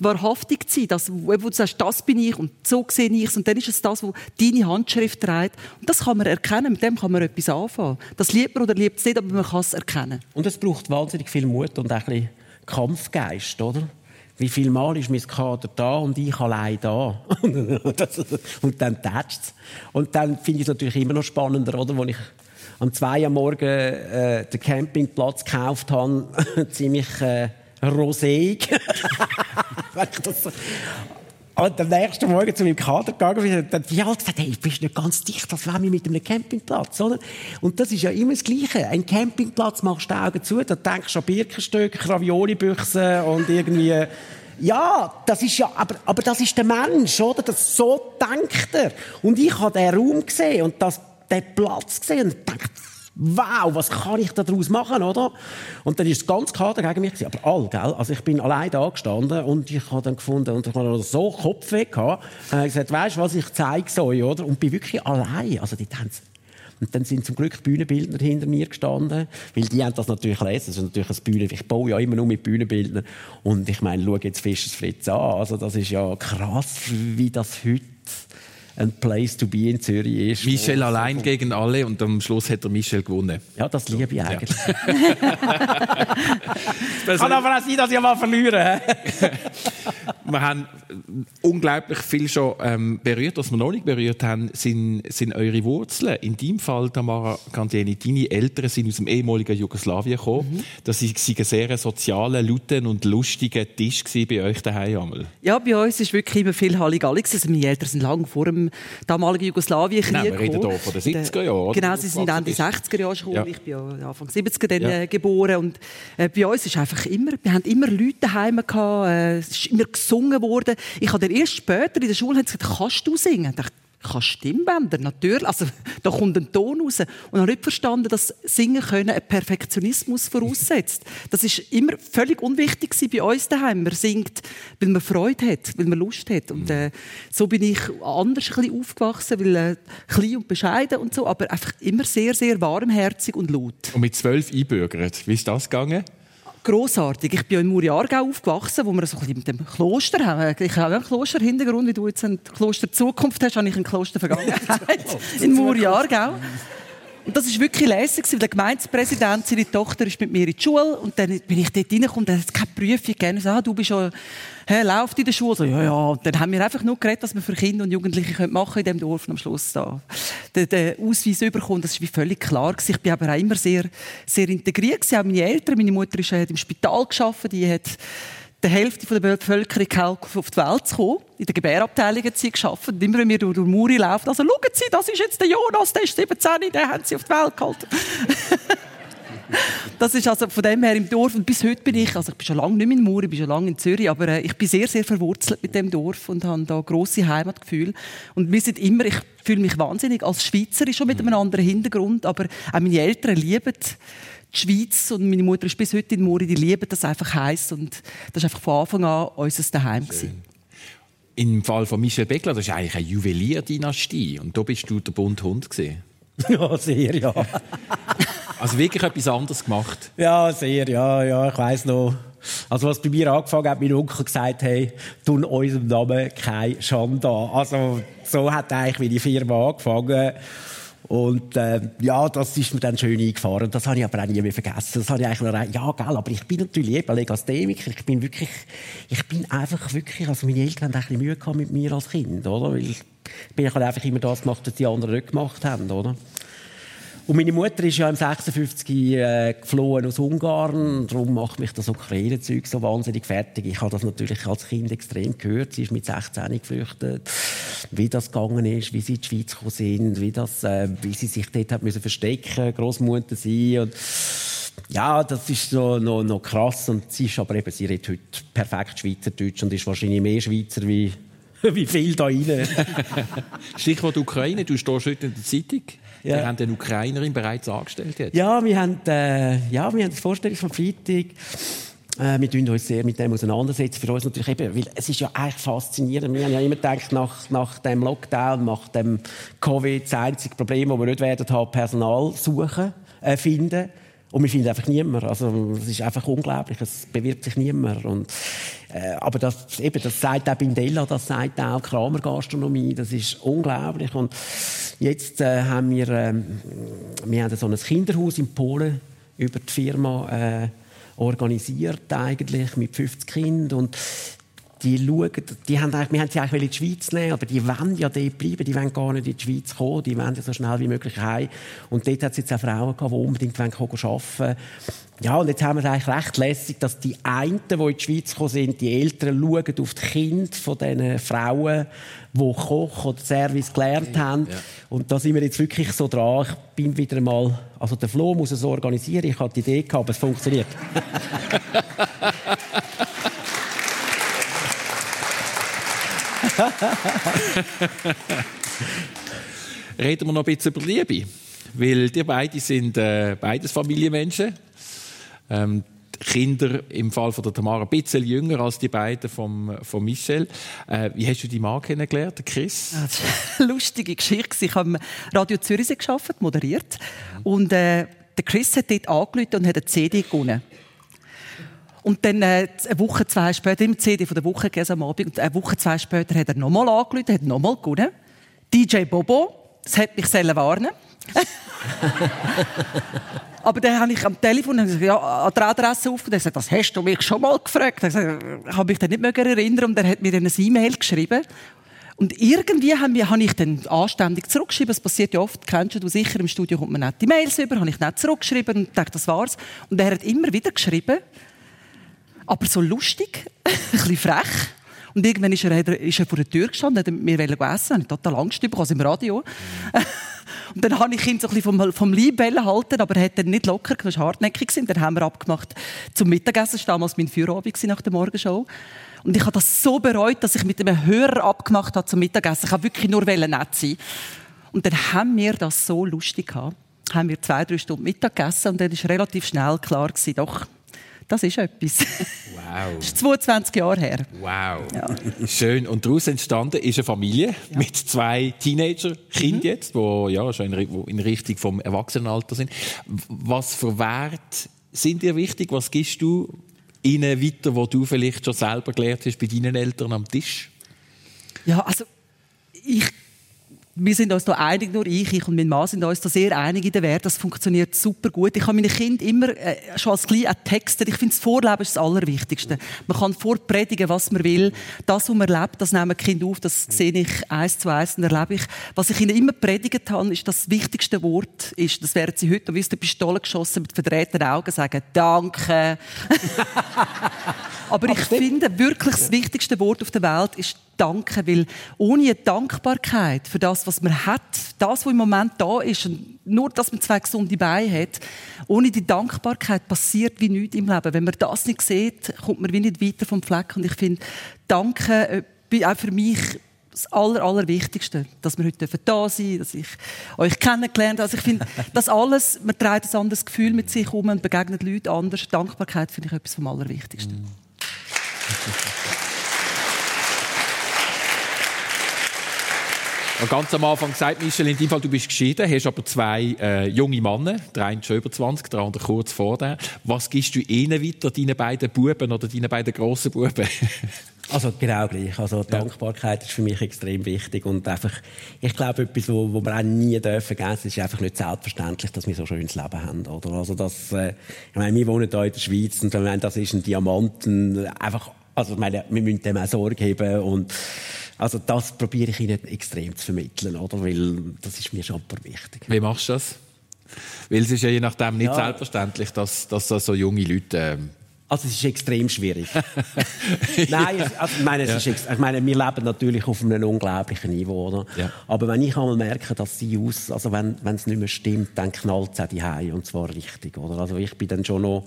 Speaker 4: wahrhaftig zu sein, dass, wo du sagst, das bin ich und so sehe ich es. Und dann ist es das, wo deine Handschrift trägt. Und das kann man erkennen, mit dem kann man etwas anfangen. Das liebt man oder liebt es nicht, aber man kann es erkennen.
Speaker 5: Und es braucht wahnsinnig viel Mut und auch ein bisschen Kampfgeist, oder? Wie viel Mal ist mein Kader da und ich allein da? *laughs* Und dann tätscht es. Und dann finde ich es natürlich immer noch spannender, oder? Wo ich am 2 am Morgen äh, den Campingplatz gekauft habe, *laughs* ziemlich äh, roséig. *laughs* Ich und am nächsten Morgen zu meinem Kader gegangen bin, dann die halt gesagt, hey, du bist nicht ganz dicht, als wären wir mit einem Campingplatz, oder? Und das ist ja immer das Gleiche. Ein Campingplatz machst du die Augen zu, da denkst du an Birkenstöcke, Raviolibüchsen und irgendwie, ja, das ist ja, aber, aber das ist der Mensch, oder? Das, so denkt er. Und ich habe den Raum gesehen und das, den Platz gesehen und dachte, wow, was kann ich daraus machen, oder? Und dann ist das ganz klar gegen mich. Aber all, gell? Also ich bin allein da gestanden und ich habe dann gefunden, und ich habe so Kopfweh gehabt, habe gesagt, weißt du was, ich zeige es euch, oder? Und bin wirklich allein. Also die haben und dann sind zum Glück Bühnenbildner hinter mir gestanden, weil die haben das natürlich gelesen. Das ist natürlich ein Bühnen. Ich baue ja immer nur mit Bühnenbildnern. Und ich meine, schau jetzt Fischers Fritz an. Also das ist ja krass, wie das heute ein Place to be in Zürich ist.
Speaker 3: Michel allein so gegen alle und am Schluss hat er Michel gewonnen.
Speaker 5: Ja, das liebe ich eigentlich. Ja. *laughs* Kann aber auch sein, dass ich mal verliere. *laughs*
Speaker 3: wir haben unglaublich viel schon ähm, berührt. Was wir noch nicht berührt haben, sind, sind eure Wurzeln. In deinem Fall, Tamara Candieni, deine Eltern sind aus dem ehemaligen Jugoslawien gekommen. Mhm. Das war ein sehr sozialer, lauten und lustiger Tisch bei euch daheim.
Speaker 4: Ja, bei uns war wirklich immer viel Halligalli. Also meine Eltern sind lange vor dem damaligen Jugoslawienkrieg
Speaker 3: gekommen. Wir reden hier von den 70er Jahren.
Speaker 4: Genau, sie sind Ende 60er Jahre gekommen. Ja. Ich bin Anfang 70er dann, ja. Äh, geboren. Und äh, bei uns ist einfach immer, wir haben immer Leute daheim gehabt. Äh, es ist immer gesungen worden. Ich habe dann erst später in der Schule gesagt, kannst du singen? Ich kann Stimmbänder, natürlich. Also, da kommt ein Ton raus. Und habe nicht verstanden, dass Singen können einen Perfektionismus voraussetzt. Das ist immer völlig unwichtig bei uns daheim. Man singt, weil man Freude hat, weil man Lust hat. Und äh, so bin ich anders ein bisschen aufgewachsen, weil äh, klein und bescheiden und so, aber einfach immer sehr, sehr warmherzig und laut.
Speaker 3: Und mit zwölf einbürgert, wie ist das gegangen?
Speaker 4: Grossartig. Ich bin ja in Muriargau aufgewachsen, wo wir so ein bisschen mit dem Kloster haben. Ich habe einen Klosterhintergrund, wie du jetzt ein Kloster Zukunft hast, habe ich ein Kloster Vergangenheit *laughs* in Muriargau. Und das war wirklich lässig, weil der Gemeindepräsident, seine Tochter, ist mit mir in die Schule und dann bin ich dort reingekommen, dann hat es keine Prüfung gegeben. Ich so, ah, du bist schon, hä, läuft in der Schule? So, ja, ja. Und dann haben wir einfach nur geredet, was wir für Kinder und Jugendliche machen in diesem Dorf und am Schluss da den, den Ausweis bekommen. Das war völlig klar. Ich bin aber auch immer sehr, sehr integriert. Auch meine Eltern, meine Mutter ist, hat im Spital gearbeitet, die hat der Hälfte der Bevölkerung auf die Welt zu kommen. In der Gebärabteilung hat sie geschafft. Und immer wenn wir durch, durch Muri laufen, also schauen Sie, das ist jetzt der Jonas, der ist 17, den haben sie auf die Welt gehalten. *laughs* das ist also von dem her im Dorf. Und bis heute bin ich, also ich bin schon lange nicht mehr in Muri, ich bin schon lange in Zürich, aber äh, ich bin sehr, sehr verwurzelt mit dem Dorf und habe da grosse Heimatgefühl. Und wir sind immer, ich fühle mich wahnsinnig als Schweizerin schon mit einem anderen Hintergrund, aber auch meine Eltern lieben die Schweiz und meine Mutter ist bis heute in Muri, die lieben das einfach heiß und das war einfach von Anfang an unser Daheim.
Speaker 3: Im Fall von Michel Beckler, das ist eigentlich eine Juwelierdynastie und da bist du der bunte Hund gesehen. *laughs*
Speaker 5: Ja, sehr, ja. *laughs*
Speaker 3: also wirklich etwas anderes gemacht?
Speaker 5: Ja, sehr, ja, ja, ich weiss noch. Also was bei mir angefangen hat, mein Onkel gesagt, hey, tun unserem Namen keine Schande an. Also so hat eigentlich meine Firma angefangen. Und äh, ja, das ist mir dann schön eingefahren. Das habe ich aber auch nie mehr vergessen. Das habe ich eigentlich nur, ja, gell, aber ich bin natürlich eben Legastheniker. Ich bin wirklich, ich bin einfach wirklich, also meine Eltern haben ein bisschen Mühe mit mir als Kind, oder? Weil ich bin einfach immer das gemacht, was die anderen nicht gemacht haben, oder? Und meine Mutter ist ja im 56 äh, geflohen aus Ungarn. Darum macht mich das Ukraine-Zeug so wahnsinnig fertig. Ich habe das natürlich als Kind extrem gehört. Sie ist mit 16 geflüchtet. Wie das gegangen ist, wie sie in die Schweiz gekommen sind, wie, das, äh, wie sie sich dort hat müssen verstecken, Großmutter sein und ja, das ist so, noch, noch krass. Und sie ist aber eben, sie redet heute perfekt Schweizerdeutsch und ist wahrscheinlich mehr Schweizer wie *laughs* wie viel da rein. *laughs*
Speaker 3: Stichwort Ukraine, du stehst heute in der Zeitung. Ja. Wir haben eine Ukrainerin bereits angestellt. Jetzt.
Speaker 5: Ja, wir haben, äh, ja, wir haben das Vorstellung vom Freitag. Äh, wir tun uns sehr mit dem auseinandersetzen. Für uns natürlich eben, weil es ist ja eigentlich faszinierend. Wir haben ja immer gedacht, nach, nach dem Lockdown, nach dem Covid, das einzige Problem, das wir nicht werden haben, Personal suchen, äh, finden. Und wir finden einfach niemand. Also, es ist einfach unglaublich. Es bewirbt sich niemand. Und, äh, aber das, eben, das sagt auch Bindella, das sagt auch Kramer Gastronomie. Das ist unglaublich. Und jetzt äh, haben wir, äh, wir haben so ein Kinderhaus in Polen über die Firma äh, organisiert eigentlich mit 50 Kindern. Und die schauen, die haben eigentlich, wir haben sie eigentlich in die Schweiz nehmen, aber die wollen ja dort bleiben, die wollen gar nicht in die Schweiz kommen, die wollen ja so schnell wie möglich heim. Und dort hat es jetzt auch Frauen gehabt, die unbedingt wollen arbeiten Ja, und jetzt haben wir es eigentlich recht lässig, dass die einen, die in die Schweiz gekommen sind, die Eltern schauen auf die Kinder von diesen Frauen, die Koch oder Service gelernt haben. Ja. Und da sind wir jetzt wirklich so dran. Ich bin wieder mal, also der Flo muss es organisieren. Ich hatte die Idee gehabt, aber es funktioniert. *laughs* *laughs*
Speaker 3: Reden wir noch ein bisschen über Liebe. weil die beiden sind äh, beides Familienmenschen. Ähm, Kinder im Fall von der Tamara ein bisschen jünger als die beiden vom, von Michel. Äh, wie hast du die Mann kennengelernt, Chris?
Speaker 4: Ja, das ist eine lustige Geschichte. Ich habe Radio Zürich gearbeitet, moderiert. Und äh, der Chris hat dort angerufen und hat eine CD gewonnen. Und dann, äh, eine Woche, zwei später, im CD von der Woche am Abend, und eine Woche, zwei später hat er nochmal angerufen, hat nochmal gewonnen. DJ Bobo, das hat mich selber warnen. *laughs* Aber dann habe ich am Telefon gesagt, ja, an der Adresse aufgegeben. gesagt, das hast du mich schon mal gefragt. Ich habe mich dann nicht mehr erinnern und er hat mir dann ein E-Mail geschrieben. Und irgendwie habe ich dann anständig zurückgeschrieben. Das passiert ja oft, kennst du sicher, im Studio kommt man nicht die Mails über, habe ich nicht zurückgeschrieben und dachte, das war's. Und er hat immer wieder geschrieben, aber so lustig, *laughs* ein bisschen frech. Und irgendwann ist er, ist er vor der Tür gestanden, hat mit mir essen, habe ich total Angst bekommen, also im Radio. *laughs* Und dann habe ich ihn so ein bisschen vom, vom Leib halten, aber er hat dann nicht locker, er war hartnäckig. Dann haben wir abgemacht zum Mittagessen. Das war damals mein Feierabend nach der Morgenshow. Und ich habe das so bereut, dass ich mit einem Hörer abgemacht habe zum Mittagessen. Ich habe wirklich nur nett sein. Und dann haben wir das so lustig gehabt. Haben wir zwei, drei Stunden Mittag gegessen und dann war relativ schnell klar gewesen, doch, das ist etwas. Wow. Das *laughs* ist 22 Jahre her.
Speaker 3: Wow. Ja. *laughs* Schön. Und daraus entstanden ist eine Familie ja. mit zwei Teenager-Kindern mhm. jetzt, die ja, schon in Richtung vom Erwachsenenalter sind. Was für Werte sind dir wichtig? Was gibst du ihnen weiter, wo du vielleicht schon selber gelernt hast bei deinen Eltern am Tisch?
Speaker 4: Ja, also ich wir sind uns da einig, nur ich, ich und mein Mann sind uns da sehr einig in der Wert. Das funktioniert super gut. Ich habe meine Kinder immer äh, schon als klein Texte. Ich finde, das Vorleben ist das Allerwichtigste. Man kann vorpredigen, was man will. Das, was man lebt, das nehmen die Kinder auf. Das sehe ich eins zu eins und erlebe ich. Was ich ihnen immer predigt habe, ist, das wichtigste Wort ist, das werden sie heute, wie aus der Pistole geschossen, mit verdrehten Augen sagen, Danke. *laughs* Aber ich finde, wirklich das wichtigste Wort auf der Welt ist danken, weil ohne Dankbarkeit für das, was man hat, das, was im Moment da ist, und nur, dass man zwei gesunde Beine hat, ohne die Dankbarkeit passiert wie nichts im Leben. Wenn man das nicht sieht, kommt man wie nicht weiter vom Fleck. Und ich finde, Danke äh, auch für mich das Aller, Allerwichtigste, dass wir heute da sein dürfen, dass ich euch kennengelernt habe. Also ich finde, das alles, man trägt ein anderes Gefühl mit sich um und begegnet Leuten anders. Dankbarkeit finde ich etwas vom Allerwichtigsten. Mm.
Speaker 3: Und ganz am Anfang gesagt, Michel, in deinem Fall, du bist geschieden, hast aber zwei äh, junge Männer, der eine schon über 20, der andere kurz vor dir. Was gibst du ihnen weiter, deinen beiden Buben oder deinen beiden grossen Buben? *laughs*
Speaker 5: Also genau gleich. Also Dankbarkeit ist für mich extrem wichtig und einfach, ich glaube, etwas, wo, wo wir auch nie dürfen vergessen, ist einfach nicht selbstverständlich, dass wir so schönes Leben haben, oder? Also das, äh, ich meine, wir wohnen hier in der Schweiz und meine, das ist ein Diamanten, einfach, also ich meine, wir müssen dem auch Sorge haben und also das probiere ich Ihnen extrem zu vermitteln, oder? Weil das ist mir schon wichtig.
Speaker 3: Wie machst du das? Weil es ist ja je nachdem nicht ja. selbstverständlich, dass, dass so junge Leute ähm,
Speaker 5: also es ist extrem schwierig. *laughs* Nein, also, ich, meine, es ja. ist, ich meine, wir leben natürlich auf einem unglaublichen Niveau. Oder? Ja. Aber wenn ich einmal merke, dass sie aus, also wenn, wenn es nicht mehr stimmt, dann knallt es auch die und zwar richtig. Oder? Also ich bin dann schon noch,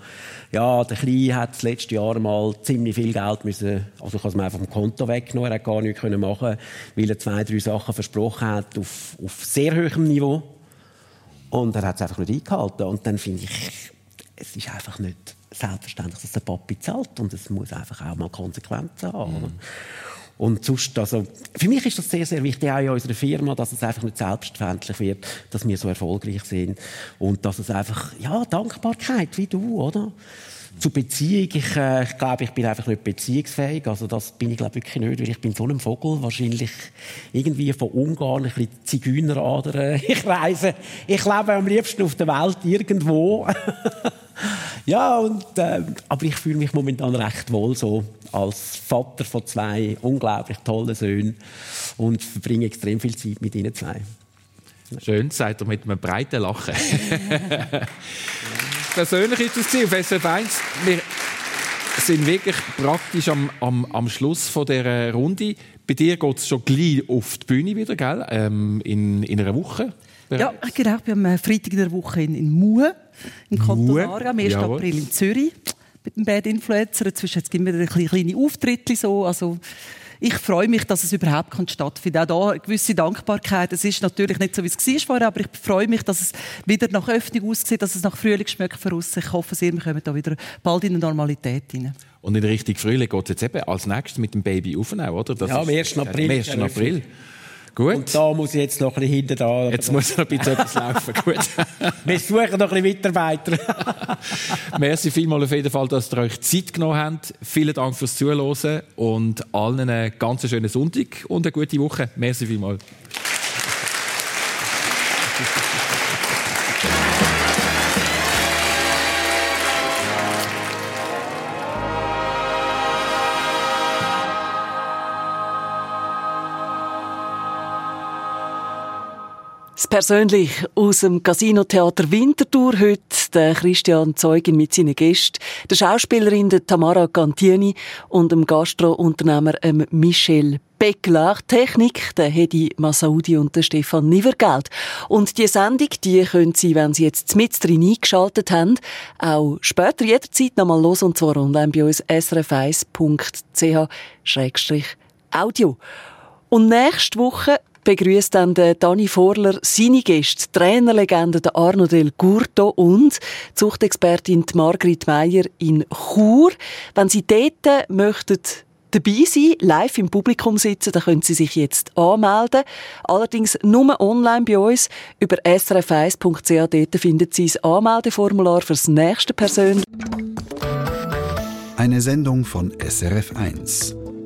Speaker 5: ja, der Kleine hat das letzte Jahr mal ziemlich viel Geld müssen, also ich habe es mir einfach vom Konto weggenommen, er hat gar nichts können machen, weil er zwei, drei Sachen versprochen hat auf, auf sehr hohem Niveau. Und er hat es einfach nicht eingehalten. Und dann finde ich, es ist einfach nicht selbstverständlich, dass der Papi zahlt und es muss einfach auch mal Konsequenzen haben. Mhm. Und sonst, also, für mich ist das sehr, sehr wichtig, auch in unserer Firma, dass es einfach nicht selbstverständlich wird, dass wir so erfolgreich sind. Und dass es einfach, ja, Dankbarkeit, wie du, oder? Zu Beziehung, ich, äh, ich glaube, ich bin einfach nicht beziehungsfähig. Also das bin ich glaube wirklich nicht, weil ich bin so ein Vogel, wahrscheinlich irgendwie von Ungarn, ein bisschen Zigeuneradern. *laughs* Ich reise, ich lebe am liebsten auf der Welt irgendwo. *laughs* ja, und, äh, aber ich fühle mich momentan recht wohl so als Vater von zwei unglaublich tollen Söhnen und verbringe extrem viel Zeit mit ihnen zwei.
Speaker 3: Schön, sagt er mit einem breiten Lachen. *laughs* Persönlich ist das Ziel auf SF 1. Wir sind wirklich praktisch am, am, am Schluss von dieser Runde. Bei dir geht es schon gleich auf die Bühne wieder, gell? Ähm, in, in einer Woche.
Speaker 4: Ja, genau. Wir haben Freitag in der Woche in, in Mue, in Kanton Aargau, am 1. Jawohl. April in Zürich mit dem Bad Influencer. Inzwischen gibt es wieder kleine Auftritte. So. Also, ich freue mich, dass es überhaupt stattfinden kann. Auch da eine gewisse Dankbarkeit. Es ist natürlich nicht so, wie es war vorher, aber ich freue mich, dass es wieder nach Öffnung aussieht, dass es nach Frühling schmeckt für uns. Ich hoffe sehr, wir kommen da wieder bald in eine Normalität hinein.
Speaker 3: Und in Richtung Frühling geht es jetzt eben als nächstes mit dem Baby aufnehmen, oder?
Speaker 5: Das ja, am 1. April.
Speaker 3: Am 1. April. Gut.
Speaker 5: Und da muss ich jetzt noch ein bisschen hinten da.
Speaker 3: Jetzt muss noch ein bisschen etwas laufen. *laughs* Gut.
Speaker 5: Wir suchen noch ein bisschen Mitarbeiter. *laughs*
Speaker 3: Merci vielmals auf jeden Fall, dass ihr euch Zeit genommen habt. Vielen Dank fürs Zuhören und allen einen ganz schönen Sonntag und eine gute Woche. Merci vielmals.
Speaker 6: Persönlich aus dem Casino-Theater Winterthur heute der Christian Zeugin mit seinen Gästen, der Schauspielerin der Tamara Cantieni und dem Gastrounternehmer ähm, Michel Beckler, Technik, der Hedi Masaudi und der Stefan Nivergeld. Und die Sendung, die können Sie, wenn Sie jetzt mit drin eingeschaltet haben, auch später jederzeit nochmal los und zwar online bei uns srf1.ch-audio. Und nächste Woche begrüßt dann der Dani Vorler seine Gäste, Trainerlegende der Arno Del Gurto und Zuchtexpertin Margrit Meyer in Chur. Wenn Sie dort möchten dabei sein, live im Publikum sitzen, dann können Sie sich jetzt anmelden. Allerdings nur online bei uns. Über srf1.ch dort finden Sie das Anmeldeformular fürs nächste Person.
Speaker 1: Eine Sendung von SRF1.